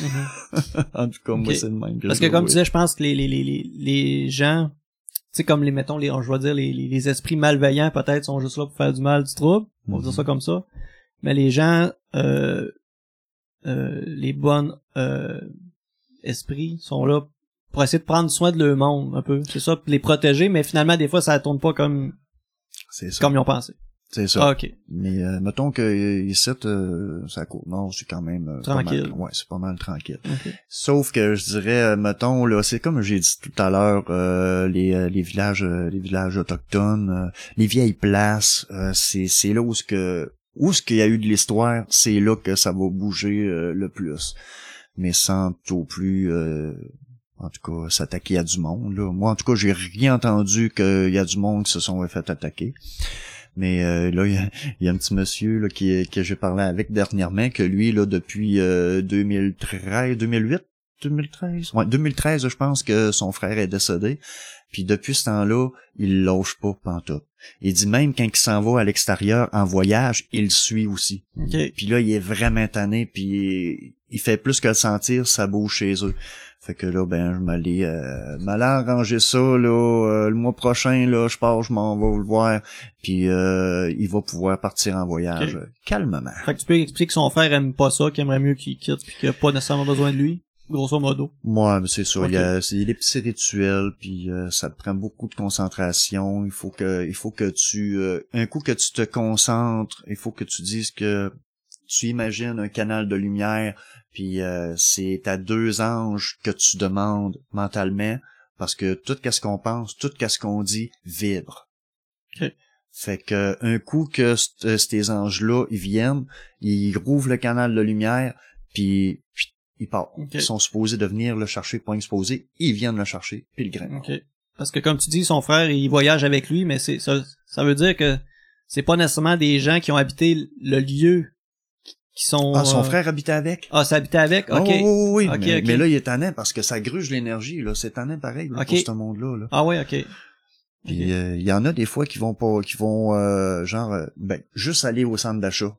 Mhm. en tout cas, moi, c'est le même que Parce que comme tu disais, je pense que les, les, les, les, les gens, tu sais, comme les, mettons, les, je vais dire, les, les, les esprits malveillants, peut-être, sont juste là pour faire du mal, du trouble. On va Mhm. dire ça comme ça. Mais les gens, euh, euh, les bonnes, euh, esprits sont là pour essayer de prendre soin de leur monde, un peu. C'est ça, pour les protéger, mais finalement, des fois, ça tourne pas comme, C'est ça. comme ils ont pensé. C'est ça. Ah, ok. Mais, euh, mettons que euh, ici, euh, ça court. Non, c'est quand même... euh, pas Tranquille. mal- ouais, c'est pas mal tranquille. Ok. Sauf que je dirais, euh, mettons, là, c'est comme j'ai dit tout à l'heure, euh, les, euh, les villages, les villages autochtones, euh, les vieilles places, euh, c'est, c'est là où ce que, où ce qu'il y a eu de l'histoire, c'est là que ça va bouger euh, le plus. Mais sans au plus, euh, en tout cas, s'attaquer à du monde. Là. Moi, en tout cas, j'ai rien entendu qu'il y a du monde qui se sont fait attaquer. Mais euh, là, il y y a un petit monsieur là, qui, que j'ai parlé avec dernièrement, que lui, là, depuis euh, 2013, 2008, 2013, ouais, 2013, je pense que son frère est décédé. Puis depuis ce temps-là, il lâche pas pantoute. Il dit même quand il s'en va à l'extérieur en voyage, il le suit aussi. Ok. Puis là, il est vraiment tanné, puis il fait plus que le sentir, ça bouge chez eux. Fait que là, ben, je m'allais, euh, m'allais arranger ça, là, euh, le mois prochain, là, je pars, je m'en vais le voir, puis euh, il va pouvoir partir en voyage calmement. Fait que tu peux expliquer que son frère aime pas ça, qu'il aimerait mieux qu'il quitte, puis qu'il a pas nécessairement besoin de lui. Grosso modo. Moi, c'est ça. Ok. Il y a c'est des petits rituels, puis euh, ça te prend beaucoup de concentration. Il faut que, il faut que tu, euh, un coup que tu te concentres, il faut que tu dises que tu imagines un canal de lumière, puis euh, c'est à deux anges que tu demandes mentalement, parce que tout ce qu'on pense, tout ce qu'on dit vibre. Ok. Fait que un coup que euh, ces anges-là, ils viennent, ils rouvrent le canal de lumière, puis ils partent. Ok. Ils sont supposés de venir le chercher, pas exposé, ils viennent le chercher, puis le grain. Parce que comme tu dis, son frère, il voyage avec lui, mais c'est ça, ça veut dire que c'est pas nécessairement des gens qui ont habité le lieu qui sont. Ah, son euh, frère habitait avec? Ah, ça habitait avec? Ok. Oh, oui, oui, oui. Mais, là, il est tannant parce que ça gruge l'énergie, là. C'est tannant pareil, là, Ok. pour ce monde-là, là. Ah ouais, ok. Puis euh, il y en a des fois qui vont pas, qui vont euh, genre euh, ben juste aller au centre d'achat.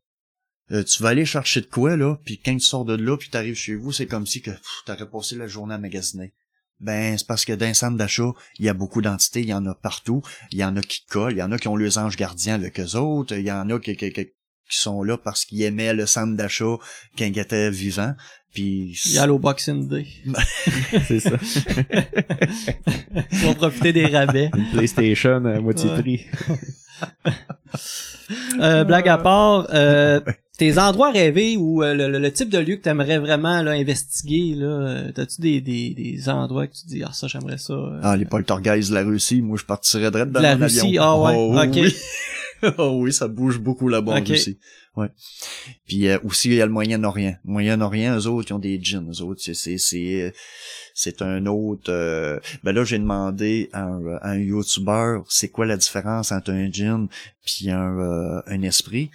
Euh, tu vas aller chercher de quoi là, puis quand tu sors de là, puis t'arrives chez vous, c'est comme si que t'aurais passé la journée à magasiner. Ben c'est parce que dans un centre d'achat, il y a beaucoup d'entités, il y en a partout, il y en a qui collent, il y en a qui ont les anges gardiens avec eux autres, il y en a qui, qui, qui- qui sont là parce qu'ils aimaient le centre d'achat quand ils étaient vivants. Puis Il y a au Boxing Day. c'est ça. Ils vont profiter des rabais. Une PlayStation à moitié Ouais. prix. Euh, blague à part, euh, tes endroits rêvés ou euh, le, le- le type de lieu que t'aimerais vraiment là, investiguer, là, euh, t'as-tu des, des, des endroits que tu dis ah ça j'aimerais ça. euh, Ah, les poltergeists de la Russie, moi je partirais direct dans De la Russie, avion. ah ouais, Oh, ok. Oui. oh oui, ça bouge beaucoup là-bas en Russie. Ouais. Puis euh, aussi il y a le Moyen-Orient. Le Moyen-Orient, eux autres, ils ont des djinns, eux autres, c'est c'est c'est c'est un autre euh, ben là j'ai demandé à un, à un youtubeur c'est quoi la différence entre un djinn puis un euh, un esprit?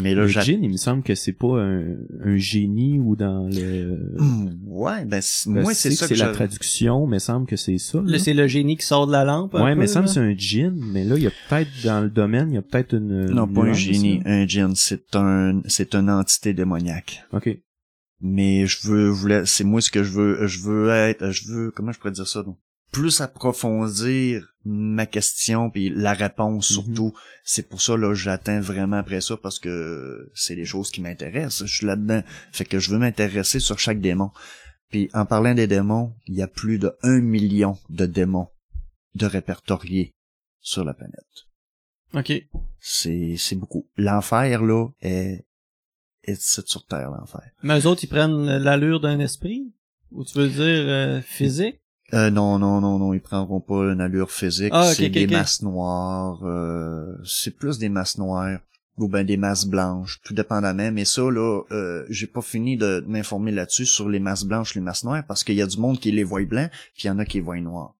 Mais là Le djinn, il me semble que c'est pas un, un génie ou dans le... Hum, ouais, ben moi je c'est ça que que c'est la je- traduction, mais semble que c'est ça. Là, là. c'est le génie qui sort de la lampe. Ouais, peu, mais ça me là. c'est un djinn, mais là, il y a peut-être, dans le domaine, il y a peut-être une... non une pas un génie, un djinn, c'est un c'est une entité démoniaque. Ok. mais je veux voulais c'est moi ce que je veux je veux être je veux comment je pourrais dire ça donc? Plus approfondir ma question puis la réponse Mhm. surtout c'est pour ça là j'attends vraiment après ça parce que c'est les choses qui m'intéressent je suis là-dedans fait que je veux m'intéresser sur chaque démon puis en parlant des démons il y a plus de un million de démons de répertoriés sur la planète Ok. c'est c'est beaucoup l'enfer là est est sur terre l'enfer Mais eux autres, ils prennent l'allure d'un esprit? Ou tu veux dire euh, physique? Euh, non, non, non, non, ils prendront pas une allure physique. Ah, c'est des masses noires. euh, c'est plus des masses noires. ou ben des masses blanches, tout dépendamment. Mais ça, là, euh, j'ai pas fini de m'informer là-dessus sur les masses blanches, les masses noires, parce qu'il y a du monde qui les voit blancs, puis il y en a qui les voient noirs.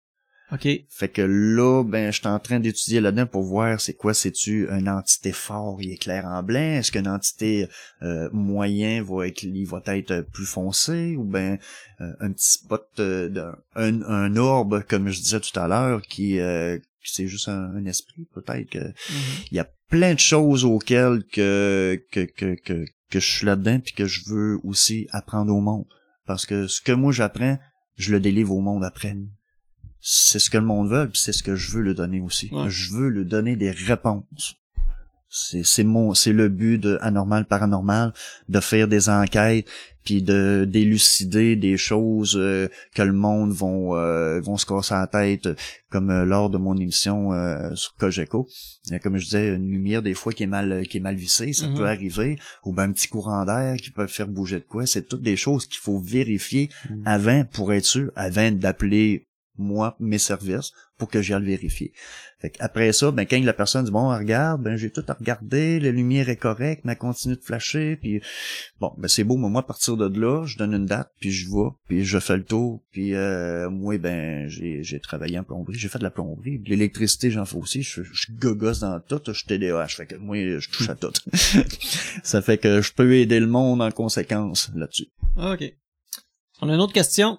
OK. Fait que là, ben, je suis en train d'étudier là-dedans pour voir c'est quoi, c'est-tu une entité fort, il est clair en blanc, est-ce qu'une entité euh, moyen va être, il va être plus foncé, ou ben euh, un petit spot, euh, d'un- un, un orbe, comme je disais tout à l'heure, qui, euh, c'est juste un, un esprit, peut-être que Mhm. il y a plein de choses auxquelles que que que que, que je suis là-dedans puis que je veux aussi apprendre au monde parce que ce que moi j'apprends je le délivre au monde après c'est ce que le monde veut puis c'est ce que je veux le donner aussi Ouais. je veux lui donner des réponses c'est c'est mon c'est le but de anormal paranormal de faire des enquêtes puis de d'élucider des choses euh, que le monde vont euh, vont se casser la tête comme euh, lors de mon émission euh, sur Cogeco comme je disais, une lumière des fois qui est mal qui est mal vissée, ça Mhm. peut arriver, ou ben un petit courant d'air qui peut faire bouger de quoi. C'est toutes des choses qu'il faut vérifier Mhm. avant pour être sûr, avant d'appeler moi mes services pour que j'aille le vérifier. Fait après ça, ben quand la personne dit bon regarde, ben j'ai tout à regarder, la lumière est correcte, mais elle continue de flasher, puis bon ben c'est beau, mais moi à partir de là, je donne une date, puis je vais, puis je fais le tour, puis euh, moi ben j'ai travaillé en plomberie, j'ai fait de la plomberie, l'électricité j'en fais aussi, je je gogosse dans tout, je suis TDAH, fait que moi je touche à tout. ça fait que je peux aider le monde en conséquence là-dessus. OK. On a une autre question.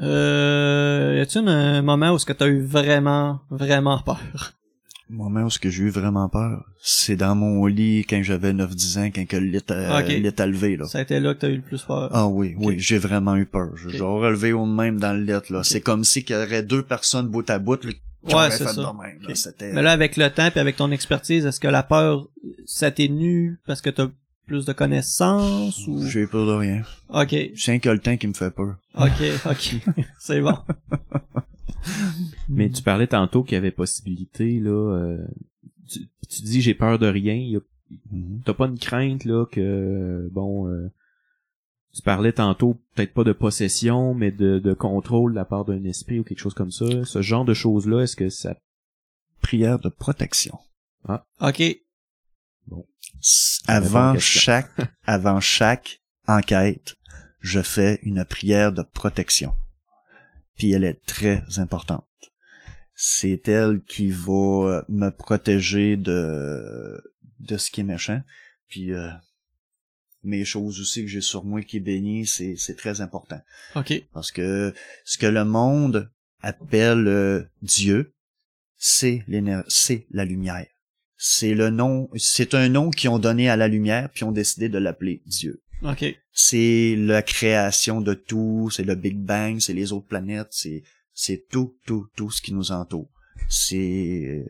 Euh, y a-t-il un moment où est-ce que t'as eu vraiment, vraiment peur? Le moment où ce que j'ai eu vraiment peur, c'est dans mon lit quand j'avais 9-10 ans, quand que le lit a, lit levé, là. Ça a été là que t'as eu le plus peur. Ah oui, oui, j'ai vraiment eu peur. J'aurais relevé au même dans le lit, là. C'est comme si qu'il y aurait deux personnes bout à bout, là, qui Ouais, c'est fait ça. même, là. Mais là, avec le temps et avec ton expertise, est-ce que la peur s'atténue parce que t'as plus de connaissances ou... J'ai peur de rien. Ok, C'est rien que le temps qui me fait peur. ok, ok. C'est bon. Mais tu parlais tantôt qu'il y avait possibilité, là. euh, tu, tu dis j'ai peur de rien. Mhm. T'as pas une crainte, là, que bon. euh, tu parlais tantôt peut-être pas de possession, mais de, de contrôle de la part d'un esprit ou quelque chose comme ça. Ce genre de choses-là, est-ce que ça. Prière de protection. Ok, Avant chaque, avant chaque enquête, je fais une prière de protection. Puis elle est très importante. C'est elle qui va euh, me protéger de, de ce qui est méchant. Puis, euh, mes choses aussi que j'ai sur moi qui est béni, c'est, c'est très important. ok. Parce que ce que le monde appelle euh, Dieu, c'est c'est la lumière. C'est le nom, c'est un nom qu'ils ont donné à la lumière puis ont décidé de l'appeler Dieu. Ok. C'est la création de tout, c'est le Big Bang, c'est les autres planètes, c'est c'est tout, tout, tout ce qui nous entoure. C'est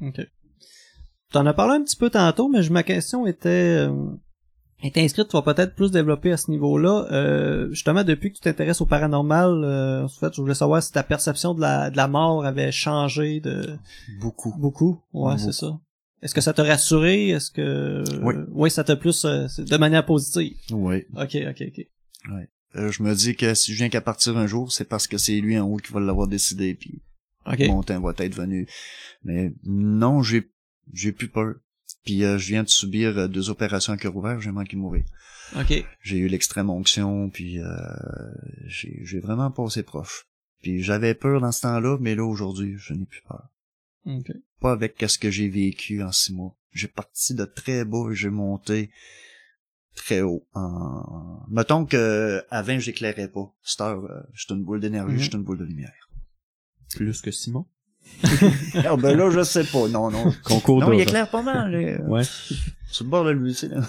Ok. T'en as parlé un petit peu tantôt, mais ma question était, euh, était inscrite, tu vas peut-être plus développer à ce niveau-là. Euh, justement, depuis que tu t'intéresses au paranormal, euh, en fait, je voulais savoir si ta perception de la, de la mort avait changé de beaucoup. beaucoup? Ouais, c'est ça. Est-ce que ça t'a rassuré? Est-ce que... Oui. Oui, ça t'a plus... euh, de manière positive. Oui. Ok, ok, ok. Euh, je me dis que si je viens qu'à partir un jour, c'est parce que c'est lui en haut qui va l'avoir décidé puis Ok. mon temps va être venu. Mais non, j'ai j'ai plus peur. Puis euh, je viens de subir euh, deux opérations à cœur ouvert, j'ai manqué de mourir. Ok. J'ai eu l'extrême onction, puis euh, j'ai vraiment passé proche. Puis j'avais peur dans ce temps-là, mais là aujourd'hui, je n'ai plus peur. Ok. Pas avec ce que j'ai vécu en six mois. J'ai parti de très bas et j'ai monté très haut. En... Mettons que avant j'éclairais pas. Cette heure, euh, j'étais une boule d'énergie, j'étais une boule de lumière. Plus que Simon? Ah ben là, je sais pas. Non, non. Concours non, il éclaire pas mal. là. Ouais. Sur le bord de lui, c'est là.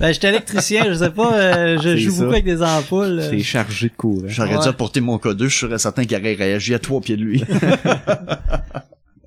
Ben, j'étais électricien, je sais pas, euh, je joue ça. beaucoup avec des ampoules. euh. C'est chargé de courant. J'aurais Ouais. dû apporter mon code 2, je serais certain qu'il aurait réagi à trois pieds de lui.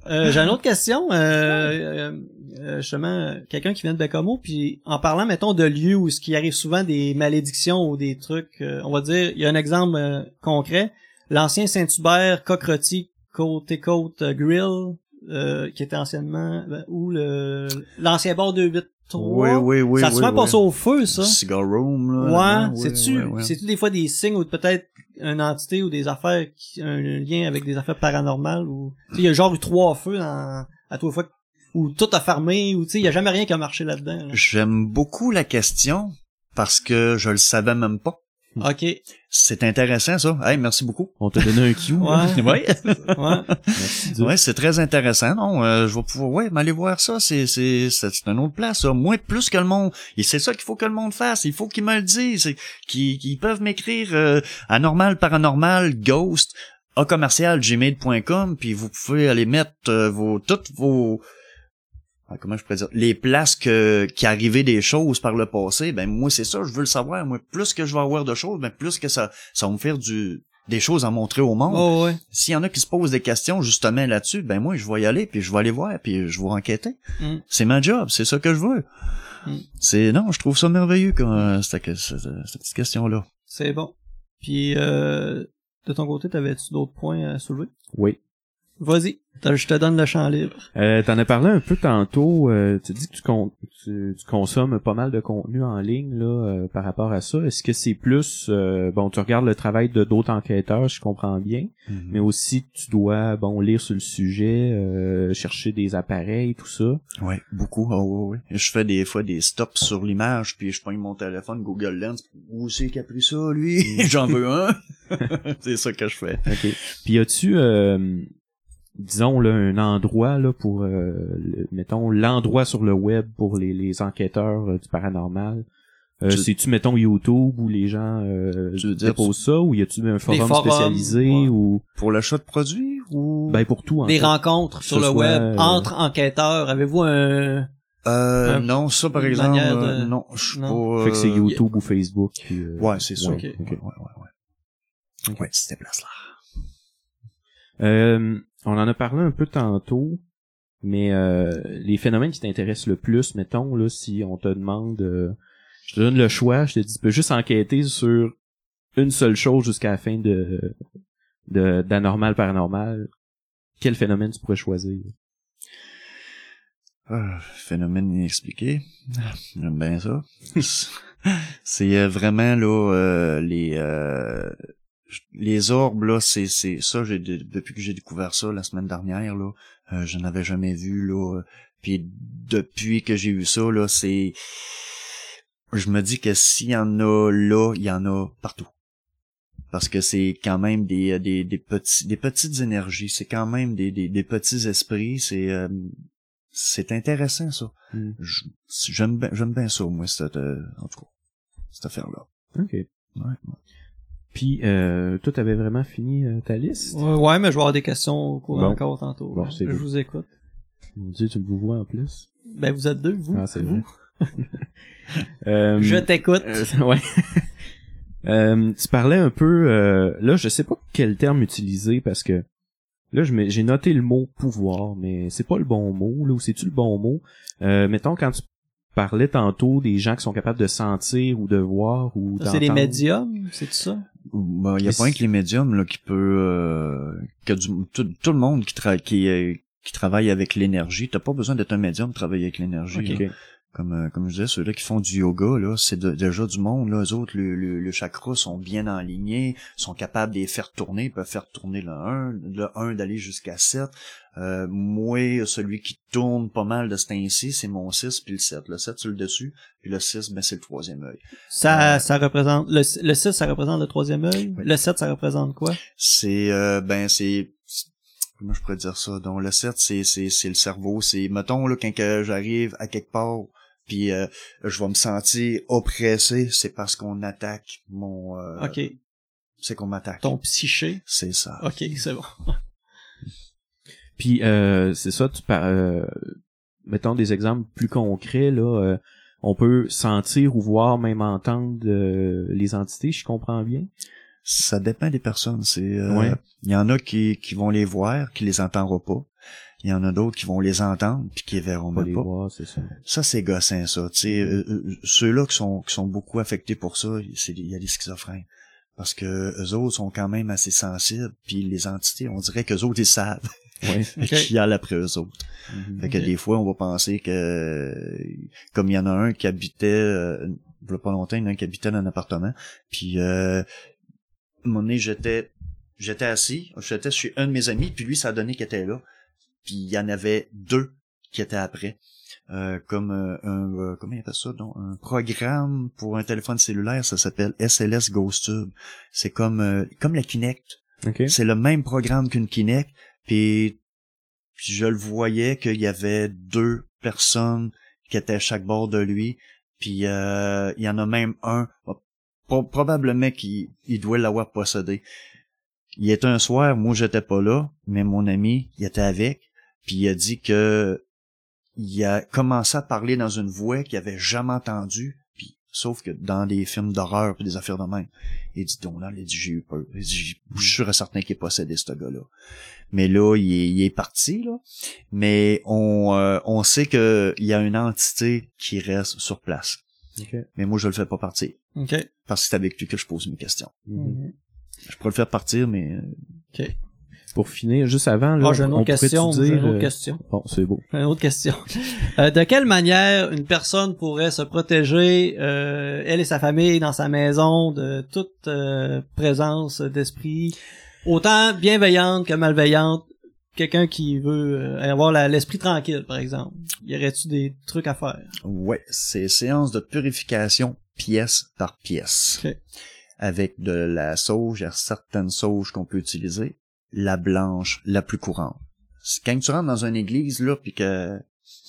Euh, j'ai une autre question. Euh, euh, euh, justement, quelqu'un qui vient de Bécamo, puis en parlant, mettons, de lieux où ce qui arrive souvent des malédictions ou des trucs, euh, on va dire, il y a un exemple euh, concret. L'ancien Saint-Hubert, Coq-Rôti, Côte-et-Côte euh, Grill, euh, qui était anciennement, ben, ou le l'ancien bar 283. oui, oui, oui. ça a oui, souvent oui. passé au feu, ça. Cigar Room, là. Ouais, c'est-tu, ouais, ouais. c'est-tu des fois des signes ou peut-être une entité ou des affaires, qui, un lien avec des affaires paranormales ou, tu sais, il y a genre eu trois feux dans, à trois fois ou tout a fermé ou tu sais, il y a jamais rien qui a marché là-dedans. là. J'aime beaucoup la question parce que je le savais même pas. OK. C'est intéressant ça. Hey, merci beaucoup. On t'a donné un cue. hein? Ouais. Ouais, Ouais. Ouais, c'est très intéressant. Non, euh, je vais pouvoir, ouais, m'aller voir ça. C'est, c'est, c'est c'est une autre place. Ça. Moi, plus que le monde. Et c'est ça qu'il faut que le monde fasse. Il faut qu'ils me le disent. C'est- Qu'ils, qu'ils peuvent m'écrire euh, anormal, paranormal, ghost, a commercial gmail.com. Puis vous pouvez aller mettre euh, vos, toutes vos comment je pourrais dire? Les places que qui arrivaient des choses par le passé ben moi c'est ça je veux le savoir moi plus que je vais avoir de choses ben plus que ça ça va me faire du des choses à montrer au monde Oh, ouais. s'il y en a qui se posent des questions justement là-dessus, ben moi je vais y aller puis je vais aller voir puis je vais enquêter. Mm. C'est ma job, c'est ça que je veux. Mm. C'est non, je trouve ça merveilleux comme euh, cette, cette, cette petite question là. C'est bon. Puis euh, de ton côté, t'avais-tu d'autres points à soulever? Oui. Vas-y. Je te donne le champ libre. Euh, T'en as parlé un peu tantôt. euh, tu dis que tu, con- tu, tu consommes pas mal de contenu en ligne là euh, par rapport à ça. Est-ce que c'est plus euh, bon Tu regardes le travail de d'autres enquêteurs, je comprends bien, mais aussi tu dois bon lire sur le sujet, euh, chercher des appareils, tout ça. Ouais, beaucoup. Oh, ouais, ouais. Je fais des fois des stops sur l'image puis je prends mon téléphone Google Lens. Où c'est qui a pris ça lui? J'en veux un. c'est ça que je fais. Ok. Puis as-tu euh, disons là un endroit là pour euh, le- mettons l'endroit sur le web pour les, les enquêteurs euh, du paranormal euh, Tu- c'est-tu mettons YouTube où les gens euh, Tu veux dire, déposent ça ou y a-tu un forum forums, spécialisé ouais. ou Pour l'achat de produits ou? Ben pour tout en Des fait. rencontres sur le soit, web euh, entre enquêteurs. Avez-vous un... euh, non, ça par exemple euh, de- non, je suis pas fait que c'est euh, YouTube ou Facebook puis, euh, Ouais, c'est ça. ouais, Ok. ok. Ouais, ouais, ouais, ouais. Ouais, c'était place là. Euh, on en a parlé un peu tantôt, mais euh, les phénomènes qui t'intéressent le plus, mettons, là, si on te demande, euh, je te donne le choix, je te dis, tu peux juste enquêter sur une seule chose jusqu'à la fin de de d'anormal paranormal. Quel phénomène tu pourrais choisir? Ah, phénomène inexpliqué. J'aime bien ça. c'est euh, vraiment là euh, les euh, les orbes là, c'est c'est ça. J'ai de- depuis que j'ai découvert ça la semaine dernière là, euh, je n'avais jamais vu là. euh, Puis depuis que j'ai vu ça là, c'est je me dis que s'il y en a là, il y en a partout. Parce que c'est quand même des, des, des petits des petites énergies, c'est quand même des, des, des petits esprits, c'est euh, c'est intéressant ça. Je- J'aime bien j'aime bien ça moi cette euh, en tout cas cette affaire là. Ok. Ouais, ouais. Puis, euh, toi, t'avais vraiment fini euh, ta liste? Ouais, ouais, mais je vais avoir des questions au cours Bon. encore tantôt. Bon, je vous écoute. Mon Dieu, tu me vois en plus. Ben, vous êtes deux, vous. Ah, c'est Vous. vrai. Euh, Je t'écoute. Euh, ouais. Euh, tu parlais un peu euh, là, je sais pas quel terme utiliser parce que là je j'ai noté le mot pouvoir, mais c'est pas le bon mot là ou c'est tu le bon mot? Euh, Mettons quand tu parlais tantôt des gens qui sont capables de sentir ou de voir ou c'est des médiums, c'est ça? Ben, il y a Mais pas rien que les médiums là qui peut euh, que du, tout, tout le monde qui, tra qui, qui travaille avec l'énergie. T'as pas besoin d'être un médium pour travailler avec l'énergie. Ok. Comme euh, comme je disais, ceux-là qui font du yoga, là, c'est déjà du monde. Là, eux autres, le, le, le chakra sont bien alignés, sont capables de les faire tourner, peuvent faire tourner le 1, le 1 d'aller jusqu'à 7. Euh, moi, celui qui tourne pas mal de ce temps-ci, c'est mon 6 puis le 7. Le 7 sur le dessus, puis le 6, ben c'est le troisième œil. Ça, Euh, ça représente, le, le 6, ça représente le troisième œil? Oui. Le 7, ça représente quoi? c'est euh, ben c'est comment je pourrais dire ça? Donc le 7 c'est c'est c'est le cerveau c'est mettons là quand j'arrive à quelque part puis euh, je vais me sentir oppressé c'est parce qu'on attaque mon euh, ok. c'est qu'on m'attaque Ton psyché? c'est ça Ok, c'est bon. Puis euh, c'est ça, tu par, euh, mettons des exemples plus concrets là. euh, on peut sentir ou voir, même entendre euh, les entités, je comprends bien? ça dépend des personnes c'est euh, Ouais. il y en a qui qui vont les voir qui les entendront pas il y en a d'autres qui vont les entendre puis qui les verront Pas les pas voir, c'est ça. Ça, c'est gossant, ça. Tu sais, euh, euh, ceux-là qui sont, qui sont beaucoup affectés pour ça, c'est il y a des schizophrènes. Parce que eux autres sont quand même assez sensibles, puis les entités, on dirait qu'eux autres, ils savent Ouais. Ok. qui a après eux autres. Mhm. Fait que des fois, on va penser que, comme il y en a un qui habitait, euh, il y a pas longtemps, il y en a un qui habitait dans un appartement, puis euh, à un moment donné, j'étais, j'étais assis, j'étais chez un de mes amis, puis lui, ça a donné qu'il était là. Puis il y en avait deux qui était après. Euh, comme euh, un euh, comment il appelle ça donc un programme pour un téléphone cellulaire ça s'appelle SLS Ghost Tube c'est comme euh, comme la Kinect OK. c'est le même programme qu'une Kinect puis je le voyais qu'il y avait deux personnes qui étaient à chaque bord de lui puis euh, il y en a même un pro- probablement qu'il il doit l'avoir possédé il était un soir moi j'étais pas là mais mon ami il était avec puis il a dit que il a commencé à parler dans une voix qu'il avait jamais entendue puis sauf que dans des films d'horreur puis des affaires de même il dit donc là il dit j'ai eu peur il dit je suis sûr et certain qu'il est possédé ce gars-là mais là il est, il est parti là mais on euh, on sait que il y a une entité qui reste sur place OK. mais moi je le fais pas partir OK. parce que c'est avec lui que je pose mes questions Mhm. je pourrais le faire partir mais euh, OK. Pour finir, juste avant, là, Ah, j'ai une on autre question. Dire, une autre euh, question. Bon, c'est beau. Une autre question. Euh, de quelle manière une personne pourrait se protéger, euh, elle et sa famille, dans sa maison, de toute euh, présence d'esprit, autant bienveillante que malveillante, quelqu'un qui veut euh, avoir la- l'esprit tranquille, par exemple? Y aurait-tu des trucs à faire? Ouais, c'est séance de purification pièce par pièce. Avec de la sauge, il y a certaines sauges qu'on peut utiliser. La blanche, la plus courante. Quand tu rentres dans une église, là, puis que,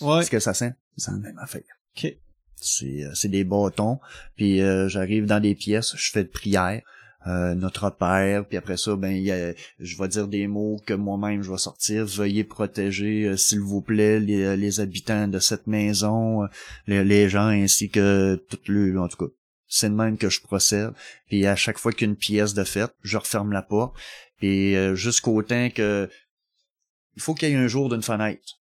Ouais. ce que ça sent, c'est la même affaire. Ok. C'est, euh, c'est des bâtons, puis euh, j'arrive dans des pièces, je fais de prière, euh, notre Père, puis après ça, ben, y a, je vais dire des mots que moi-même je vais sortir. Veuillez protéger, euh, s'il vous plaît, les, les habitants de cette maison, euh, les, les gens ainsi que tout le, en tout cas. C'est de même que je procède. Puis à chaque fois qu'une pièce de fête, je referme la porte. Puis euh, jusqu'au temps que il faut qu'il y ait un jour d'une fenêtre.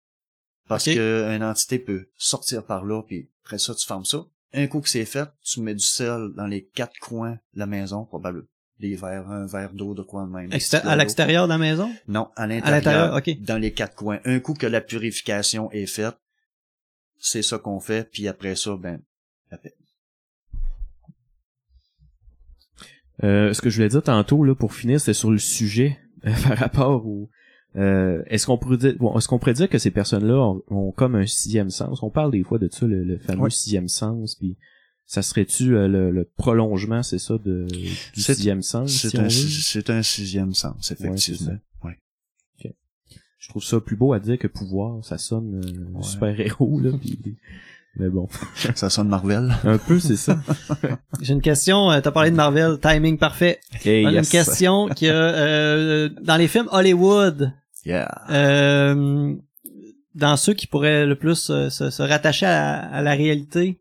Parce Ok. que une entité peut sortir par là, puis après ça, tu fermes ça. Un coup que c'est fait, tu mets du sel dans les quatre coins de la maison, probablement. Des verres, un verre d'eau de de même. Exté- à l'extérieur de la maison? Non, à l'intérieur, l'intérieur. ok. Dans les quatre coins. Un coup que la purification est faite, c'est ça qu'on fait, puis après ça, ben, la paix. Euh, ce que je voulais dire tantôt, là, pour finir, c'était sur le sujet euh, par rapport au. Euh, est-ce qu'on pourrait dire, bon, est-ce qu'on pourrait dire que ces personnes-là ont, ont comme un sixième sens? On parle des fois de ça, le, le fameux Ouais. sixième sens, puis ça serait-tu euh, le, le prolongement, c'est ça, de, du sixième sens C'est si un, c'est un sixième sens, effectivement. Ouais. Je trouve ça plus beau à dire que pouvoir, ça sonne euh, Ouais. super héros là, puis mais bon, Ça sonne Marvel. un peu c'est ça. J'ai une question, euh, t'as parlé de Marvel, timing parfait. Hey, Une yes. question qui a, euh, dans les films Hollywood, Yeah. euh, dans ceux qui pourraient le plus euh, se, se rattacher à, à la réalité,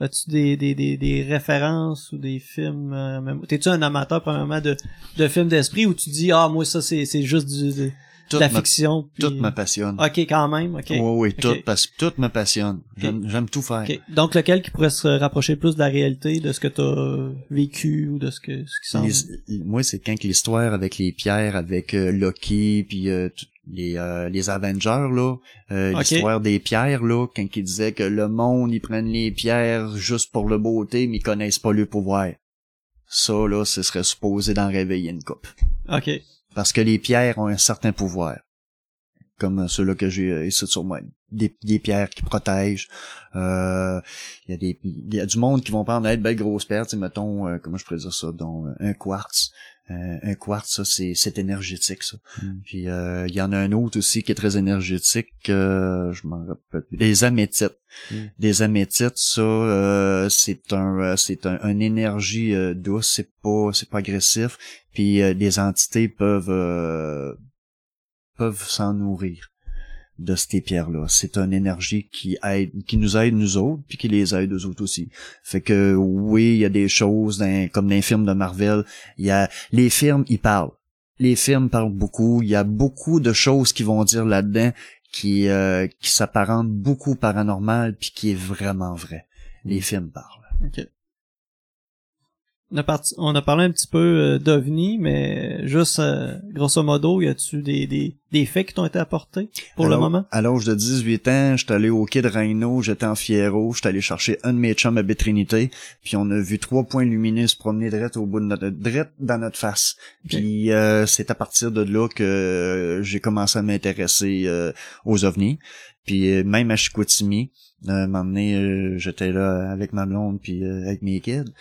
as-tu des, des, des, des références ou des films euh, même- T'es-tu un amateur premièrement de, de films d'esprit ou tu dis ah moi ça c'est c'est juste du, de Tout la fiction puis- Tout me passionne. Ok quand même ok. Oui, oui, tout, parce que tout me passionne. J'aime, tout faire. Donc lequel qui pourrait se rapprocher plus de la réalité de ce que t'as vécu ou de ce que ce qui semble? Les- moi, c'est quand l'histoire avec les pierres, avec euh, Loki, puis euh, les, euh, les Avengers, là, l'histoire des pierres, là, quand ils disaient que le monde, ils prennent les pierres juste pour le beauté, mais ils connaissent pas le pouvoir. Ça, là, ce serait supposé d'en réveiller une coupe. Ok. Parce que les pierres ont un certain pouvoir. Comme ceux-là que j'ai euh, ici sur moi. Des, pierres qui protègent. Euh, Il y a des y a du monde qui vont prendre être belle grosse pierre, tu sais, mettons, euh, comment je pourrais dire ça, donc euh, un quartz. Euh, un quartz, ça, c'est, c'est énergétique, ça. Mm. Puis euh, il y en a un autre aussi qui est très énergétique, euh, je m'en rappelle plus. Les améthytes. Mm. Des améthytes, ça, euh, c'est un euh, c'est un, une énergie euh, douce, c'est pas c'est pas agressif. Puis euh, les entités peuvent euh, peuvent s'en nourrir de ces pierres-là. C'est une énergie qui aide, qui nous aide nous autres, puis qui les aide eux autres aussi. Fait que oui, il y a des choses dans- comme dans les films de Marvel. Il y a les films, ils parlent. Les films parlent beaucoup. Il y a beaucoup de choses qui vont dire là-dedans qui euh, qui s'apparentent beaucoup paranormal puis qui est vraiment vrai. Les films parlent. Ok. On a, parti- on a parlé un petit peu euh, d'OVNI, mais juste euh, grosso modo, y a-tu des, des, des faits qui t'ont été apportés pour Alors, le moment? À l'âge de 18 ans, j'étais allé au quai de Rhino, j'étais en Fiero, j'étais allé chercher un de mes chums à Bétrinité, puis on a vu trois points lumineux se promener direct au bout de notre direct dans notre face. Puis euh, c'est à partir de là que euh, j'ai commencé à m'intéresser aux ovnis. Puis même à Chicoutimi, euh, euh, j'étais là avec ma blonde puis avec mes kids.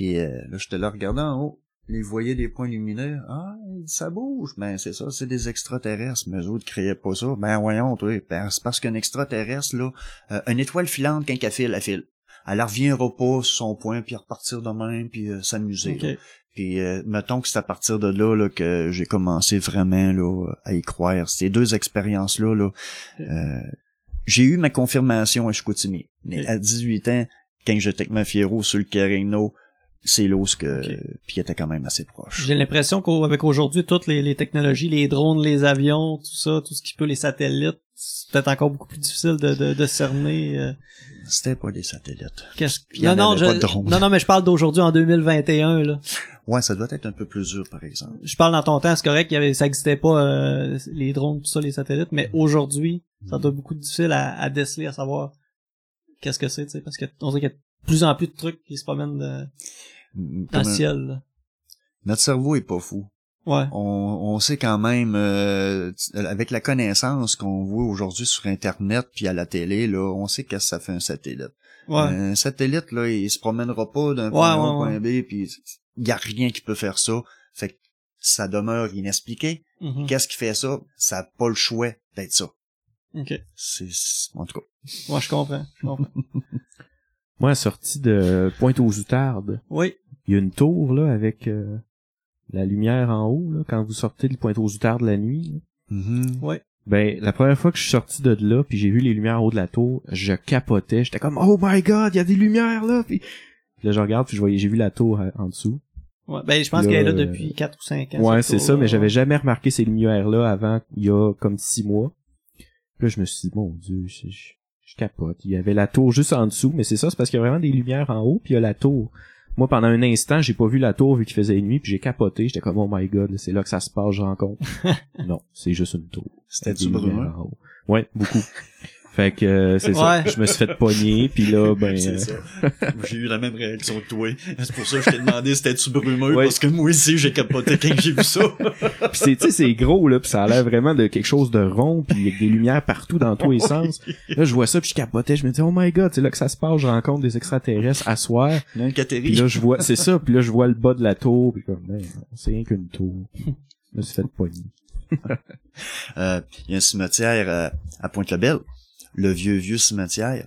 Puis euh, là, j'étais là regardant en haut. Ils voyaient des points lumineux. Ah, ça bouge. Ben, c'est ça, c'est des extraterrestres. Mais eux autres criaient pas ça. Ben, voyons, toi. Ben, c'est parce qu'un extraterrestre, là, euh, une étoile filante, quand elle file, elle file. Elle reviendra pas sur son point, puis repartir de même, puis euh, s'amuser. Ok. là. Puis euh, mettons que c'est à partir de là, là que j'ai commencé vraiment là, à y croire. Ces deux expériences-là, là, euh, j'ai eu ma confirmation à Chicoutimi. Mais à 18 ans, quand j'étais avec ma Fiero sur le Carino, c'est là où ce que... Ok. Puis était quand même assez proche. J'ai l'impression qu'avec aujourd'hui, toutes les, les technologies, les drones, les avions, tout ça, tout ce qui peut, les satellites, c'est peut-être encore beaucoup plus difficile de, de, de cerner. euh, C'était pas des satellites. qu'est-ce non, non, je- pas de drone. non, non, mais je parle d'aujourd'hui en 2021, là. Ouais, ça doit être un peu plus dur, par exemple. Je parle dans ton temps, c'est correct, il y avait, ça existait pas, euh, les drones, tout ça, les satellites, mais aujourd'hui, ça doit être beaucoup difficile à, à déceler, à savoir qu'est-ce que c'est, tu sais, parce que on dirait qu'il y a plus en plus de trucs qui se promènent de- Mm, dans le un- ciel, là. Notre cerveau est pas fou. Ouais. On, on sait quand même, euh, avec la connaissance qu'on voit aujourd'hui sur Internet puis à la télé, là, on sait qu'est-ce que ça fait un satellite. Ouais. Un satellite, là, il se promènera pas d'un Ouais, point A ouais, au point B, puis il y a rien qui peut faire ça. Fait que ça demeure inexpliqué. Mhm. Qu'est-ce qui fait ça? Ça n'a pas le choix d'être ça. Ok. C'est, en tout cas. Ouais, je comprends. Je comprends. Moi, sorti de Pointe-aux-Outardes, oui. il y a une tour, là, avec euh, la lumière en haut, là, quand vous sortez de Pointe-aux-Outardes la nuit. là. Mm-hmm. Ouais. Ben, la première fois que je suis sorti de là, puis j'ai vu les lumières en haut de la tour, je capotais. J'étais comme, oh my god, il y a des lumières, là! Puis puis là, je regarde, puis je voyais, j'ai vu la tour euh, en dessous. Ouais. Ben, je pense Là, qu'elle est là euh, depuis 4 ou 5 ans. Ouais, c'est ça, mais j'avais jamais remarqué ces lumières-là avant, il y a comme six mois. Puis là, je me suis dit, mon dieu, je, je- je capote. Il y avait la tour juste en dessous, mais c'est ça, c'est parce qu'il y a vraiment des lumières en haut, puis il y a la tour. Moi, pendant un instant, j'ai pas vu la tour vu qu'il faisait nuit, puis j'ai capoté. J'étais comme, oh my god, c'est là que ça se passe, je rencontre. non, c'est juste une tour. C'était du haut. Ouais, beaucoup. Fait que euh, c'est ça. Ouais. Je me suis fait pogner, puis là, ben... euh, ça. J'ai eu la même réaction que toi. C'est pour ça que je t'ai demandé si c'était-tu brumeux, Ouais. parce que moi aussi, j'ai capoté quand j'ai vu ça. Puis c'est, tu sais, c'est gros, là, puis ça a l'air vraiment de quelque chose de rond, puis avec des lumières partout dans tous les sens. Là, je vois ça, puis je capotais, je me dis, oh my god, c'est là que ça se passe, je rencontre des extraterrestres à soir. Puis là, je vois, c'est ça, puis là, je vois le bas de la tour, puis comme, ben, c'est rien qu'une tour. Je me suis fait pogner. Euh, il y a un cimetière euh, à Pointe-le-Bel, le vieux, vieux cimetière.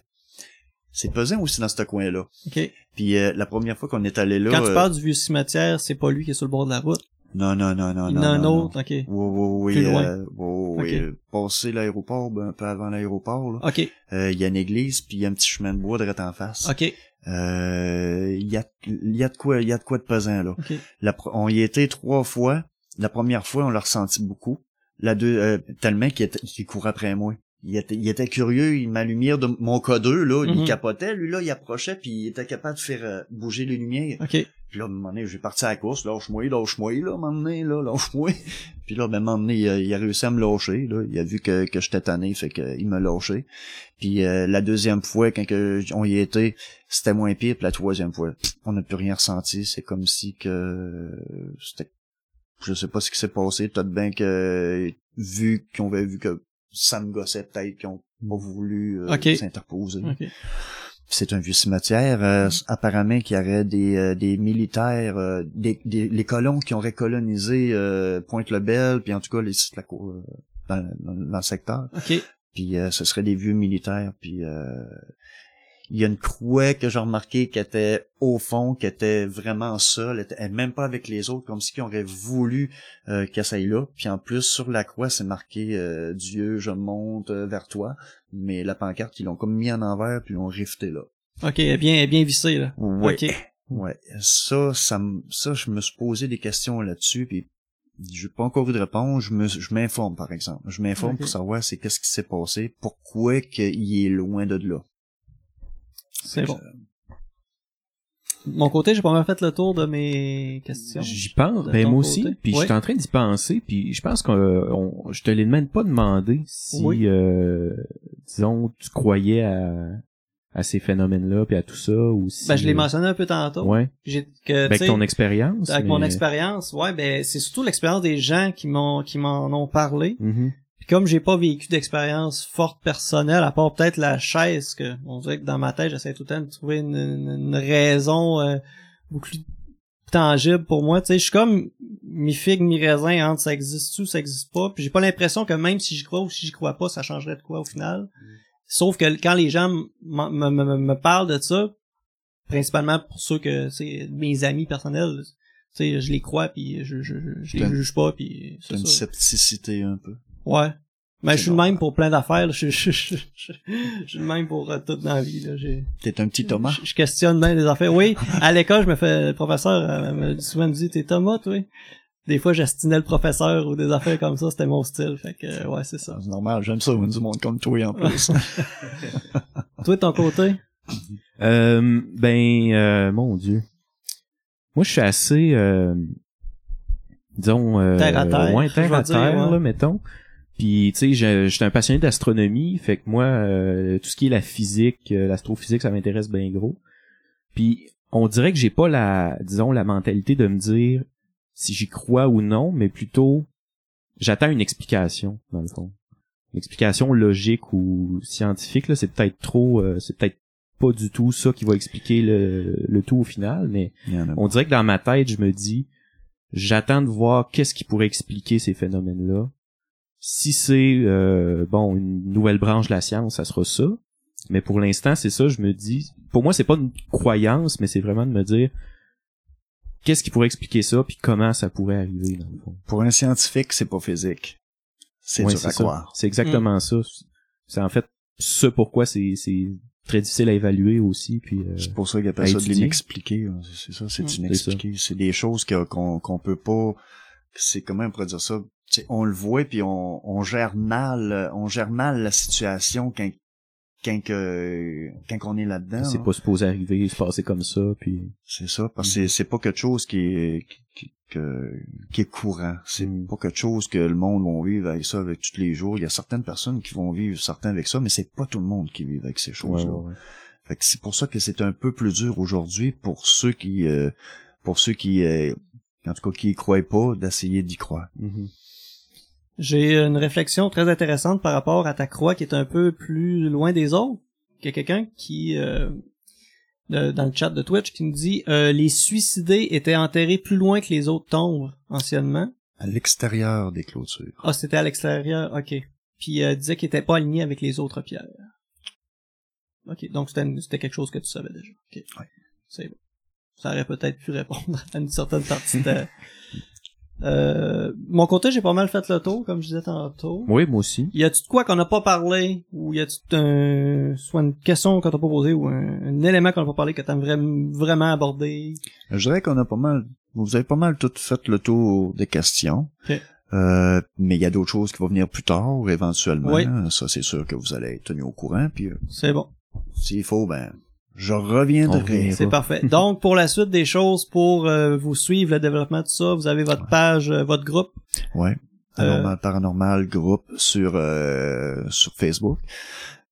C'est pesant aussi dans ce coin-là. Ok. Puis euh, la première fois qu'on est allé là... Quand tu euh, parles du vieux cimetière, c'est pas lui qui est sur le bord de la route? Non, non, non, non, Il y non. en a un non, autre, ok. non. Oui, oui, Plus oui. loin. euh, oui, oui, Ok. euh, passer l'aéroport, ben, un peu avant l'aéroport, là. Ok. Euh, Il y a une église, puis il y a un petit chemin de bois direct en face. Ok. Euh, Il y, a, y a de quoi il y a de quoi de pesant, là. Ok. La pro- on y était trois fois. La première fois, on l'a ressenti beaucoup. La deux, euh, tellement qu'il qu'il courait après moi. Il était, il était curieux, il ma lumière de mon codeux, là, Mhm. il capotait, lui, là, il approchait, puis il était capable de faire euh, bouger les lumières. Ok. Puis là, à un moment donné, j'ai parti à la course, lâche-moi, lâche-moi, là, à un moment donné, là, lâche-moi. Puis là, ben, à un moment donné, il a, il a réussi à me lâcher, là. Il a vu que, que j'étais tanné, fait qu'il m'a lâché. Puis euh, la deuxième fois, quand que on y était, c'était moins pire. Puis la troisième fois, on n'a plus rien ressenti. C'est comme si que c'était... Je sais pas ce qui s'est passé. Peut-être bien que, vu qu'on avait vu que ça me gossait, peut-être qu'ils ont pas voulu euh, s'interposer. C'est un vieux cimetière. euh, apparemment qu'il y aurait des, euh, des militaires, des, des- les colons qui auraient colonisé Pointe-le-Bel, puis en tout cas les sites la cour, dans, dans- dans le secteur. Puis ce serait des vieux militaires. Puis il y a une croix que j'ai remarqué qui était au fond, qui était vraiment seule, elle était même pas avec les autres, comme si qu'ils auraient voulu euh, qu'elle s'aille là. Puis en plus, sur la croix, c'est marqué euh, Dieu, je monte euh, vers toi. Mais la pancarte, ils l'ont comme mis en envers, puis ils l'ont rifté là. Ok. Bien, bien vissé, là. Ouais. Ok. Ouais. Ça, ça, me- ça, je me suis posé des questions là-dessus, puis j'ai pas encore eu de réponse. Je me, je m'informe, par exemple. Je m'informe pour savoir c'est qu'est-ce qui s'est passé, pourquoi qu'il est loin de là. C'est bon. mon côté, j'ai pas mal fait le tour de mes questions. J'y pense, De ben moi côté. aussi, puis Oui. je suis en train d'y penser, puis je pense que euh, on- je te l'ai même pas demandé si, Oui. euh, disons, tu croyais à, à ces phénomènes-là, puis à tout ça, ou si... Ben, je l'ai euh, mentionné un peu tantôt. Ouais, J'ai, que, Ben, avec ton expérience. avec mon expérience, ouais, ben, c'est surtout l'expérience des gens qui m'ont, qui m'en ont parlé. Mhm. Puis comme j'ai pas vécu d'expérience forte personnelle, à part peut-être la chaise, que on dirait que dans ma tête, j'essaie tout le temps de trouver une, une- une raison euh, beaucoup plus tangible pour moi. Tu sais, je suis comme mi figue, mi raisin entre ça existe ou ça existe pas. Puis j'ai pas l'impression que même si j'y crois ou si j'y crois pas, ça changerait de quoi au final. Sauf que quand les gens me, parlent de ça, principalement pour ceux que c'est mes amis personnels, tu sais, je les crois puis je je, je, je les juge pas puis c'est une scepticité un peu. Ouais. Mais je suis le même pour plein d'affaires. là. Je, je, je, je, je suis le même pour euh, tout dans la vie. Là. J'ai- T'es un petit Thomas. Je, je questionne bien des affaires. Oui, à l'école, je me fais le professeur euh, me, souvent me dit T'es Thomas, toi? Des fois, j'astinais le professeur ou des affaires comme ça, c'était mon style. Fait que euh, ouais, c'est ça. C'est normal, j'aime ça, du monde comme toi en plus. Toi, de ton côté? Euh, ben, euh, mon Dieu. Moi, je suis assez, euh, disons, euh, Terre à terre, ouais, je terre à dire, terre, ouais. là, mettons. Puis, tu sais, je- j'étais un passionné d'astronomie, fait que moi, euh, tout ce qui est la physique, euh, l'astrophysique, ça m'intéresse bien gros. Puis, on dirait que j'ai pas la, disons, la mentalité de me dire si j'y crois ou non, mais plutôt, j'attends une explication, dans le fond. Une explication logique ou scientifique, là, c'est peut-être trop, euh, c'est peut-être pas du tout ça qui va expliquer le, le tout au final, mais on dirait que dans ma tête, je me dis, j'attends de voir qu'est-ce qui pourrait expliquer ces phénomènes-là. Si c'est, euh, bon, une nouvelle branche de la science, ça sera ça. Mais pour l'instant, c'est ça, je me dis, pour moi, c'est pas une croyance, mais c'est vraiment de me dire, qu'est-ce qui pourrait expliquer ça, puis comment ça pourrait arriver, dans le fond. Pour un scientifique, c'est pas physique. C'est Ouais, dur à ça. croire. C'est exactement ça. C'est en fait ce pourquoi c'est, c'est très difficile à évaluer aussi, puis euh, C'est pour ça qu'ils à appellent ça de l'inexpliqué. hein. C'est ça, c'est Mm. inexpliqué. C'est des choses qu'on qu'on peut pas. C'est comment on pourrait dire ça. On le voit puis on, on gère mal, euh, on gère mal la situation quand quand que quand on est là-dedans. c'est pas supposé arriver, se passer comme ça, puis C'est ça, parce Mm-hmm. que c'est- c'est pas quelque chose qui est qui, qui- qui est courant. C'est Mm. pas quelque chose que le monde va vivre avec ça avec tous les jours. Il y a certaines personnes qui vont vivre certains avec ça, mais c'est pas tout le monde qui vit avec ces choses-là. ouais, ouais. Fait que c'est pour ça que c'est un peu plus dur aujourd'hui pour ceux qui euh, pour ceux qui euh, en tout cas qui y croient pas d'essayer d'y croire. Mhm. J'ai une réflexion très intéressante par rapport à ta croix qui est un peu plus loin des autres. Il y a quelqu'un qui, euh, de- dans le chat de Twitch, qui nous dit euh, les suicidés étaient enterrés plus loin que les autres tombes anciennement. À l'extérieur des clôtures. Ah, c'était à l'extérieur, ok. Puis euh, disait qu'il était pas aligné avec les autres pierres. Ok, donc c'était quelque chose que tu savais déjà. Ok. Ouais. C'est bon. Ça aurait peut-être pu répondre à une certaine partie de... Euh, mon côté, j'ai pas mal fait le tour, comme je disais tantôt. Oui, moi aussi. Y a-tu de quoi qu'on n'a pas parlé ou y a-tu un soit une question qu'on t'a pas posée ou un, un élément qu'on n'a pas parlé que t'aimes vraiment vraiment aborder? Je dirais qu'on a pas mal vous avez pas mal tout fait le tour des questions. Euh, mais il y a d'autres choses qui vont venir plus tard, éventuellement. Oui. Ça, c'est sûr que vous allez être tenu au courant. Puis euh, C'est bon, s'il faut, ben, je reviendrai. c'est parfait. Donc pour la suite des choses, pour euh, vous suivre le développement de ça, vous avez votre page, euh, votre groupe? Ouais. Euh, Anormal Paranormal groupe sur euh, sur Facebook.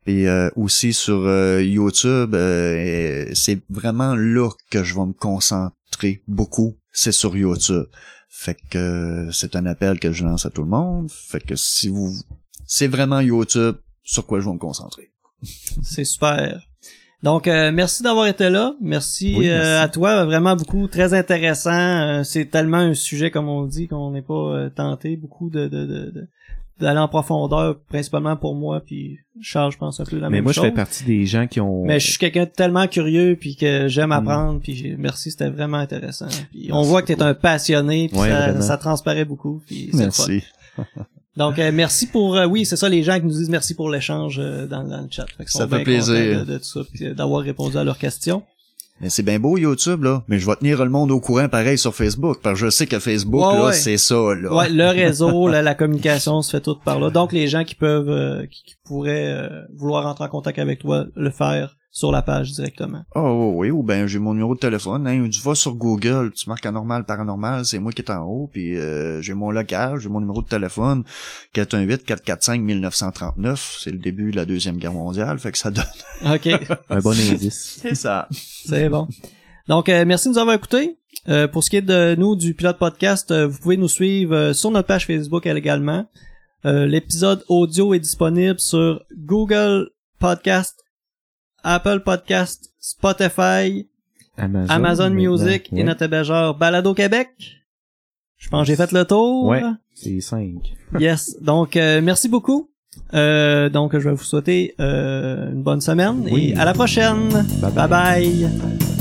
Et euh, aussi sur euh, YouTube, euh, c'est vraiment là que je vais me concentrer beaucoup, c'est sur YouTube. Fait que c'est un appel que je lance à tout le monde. Fait que si vous c'est vraiment YouTube sur quoi je vais me concentrer. C'est super. Donc euh, merci d'avoir été là. Merci, Oui, euh, à toi, vraiment beaucoup, très intéressant. Euh, c'est tellement un sujet comme on dit qu'on n'est pas euh, tenté beaucoup de, de, de, de- d'aller en profondeur, principalement pour moi, puis Charles, je pense un peu la Mais même moi, chose. je fais partie des gens qui ont... Mais je suis quelqu'un de tellement curieux puis que j'aime Mm. apprendre puis j'ai- merci c'était vraiment intéressant. Puis on voit que t'es beaucoup. un passionné puis Ouais, ça, ça transparaît beaucoup puis. Merci. Donc euh, merci pour euh, oui c'est ça les gens qui nous disent merci pour l'échange euh, dans, dans le chat. Fait Ça fait plaisir. De, de tout ça euh, d'avoir répondu à leurs questions. Mais c'est bien beau YouTube là, mais je vais tenir le monde au courant pareil sur Facebook parce que je sais que Facebook Ouais, là, ouais. c'est ça là. Ouais le réseau la, la communication se fait toute par là. Donc les gens qui peuvent euh, qui, qui pourraient euh, vouloir entrer en contact avec toi le faire sur la page directement. Oh oui, ou ben j'ai mon numéro de téléphone. Hein, tu vas sur Google, tu marques anormal, paranormal, c'est moi qui est en haut, puis euh, j'ai mon local, j'ai mon numéro de téléphone, 418-445-1939, c'est le début de la Deuxième Guerre mondiale, fait que ça donne... OK, Un bon indice. C'est ça. c'est bon. Donc, euh, merci de nous avoir écoutés. Euh, pour ce qui est de nous, du pilote podcast, euh, vous pouvez nous suivre euh, sur notre page Facebook également. Euh, L'épisode audio est disponible sur Google Podcast, Apple Podcast, Spotify, Amazon, Amazon. Music et Ouais. notre hébergeur Balado Québec. Je pense que j'ai fait le tour. Ouais. C'est 5. Yes. Donc, euh, merci beaucoup. Euh, donc, je vais vous souhaiter euh, une bonne semaine Oui. et à la prochaine. Bye bye. bye.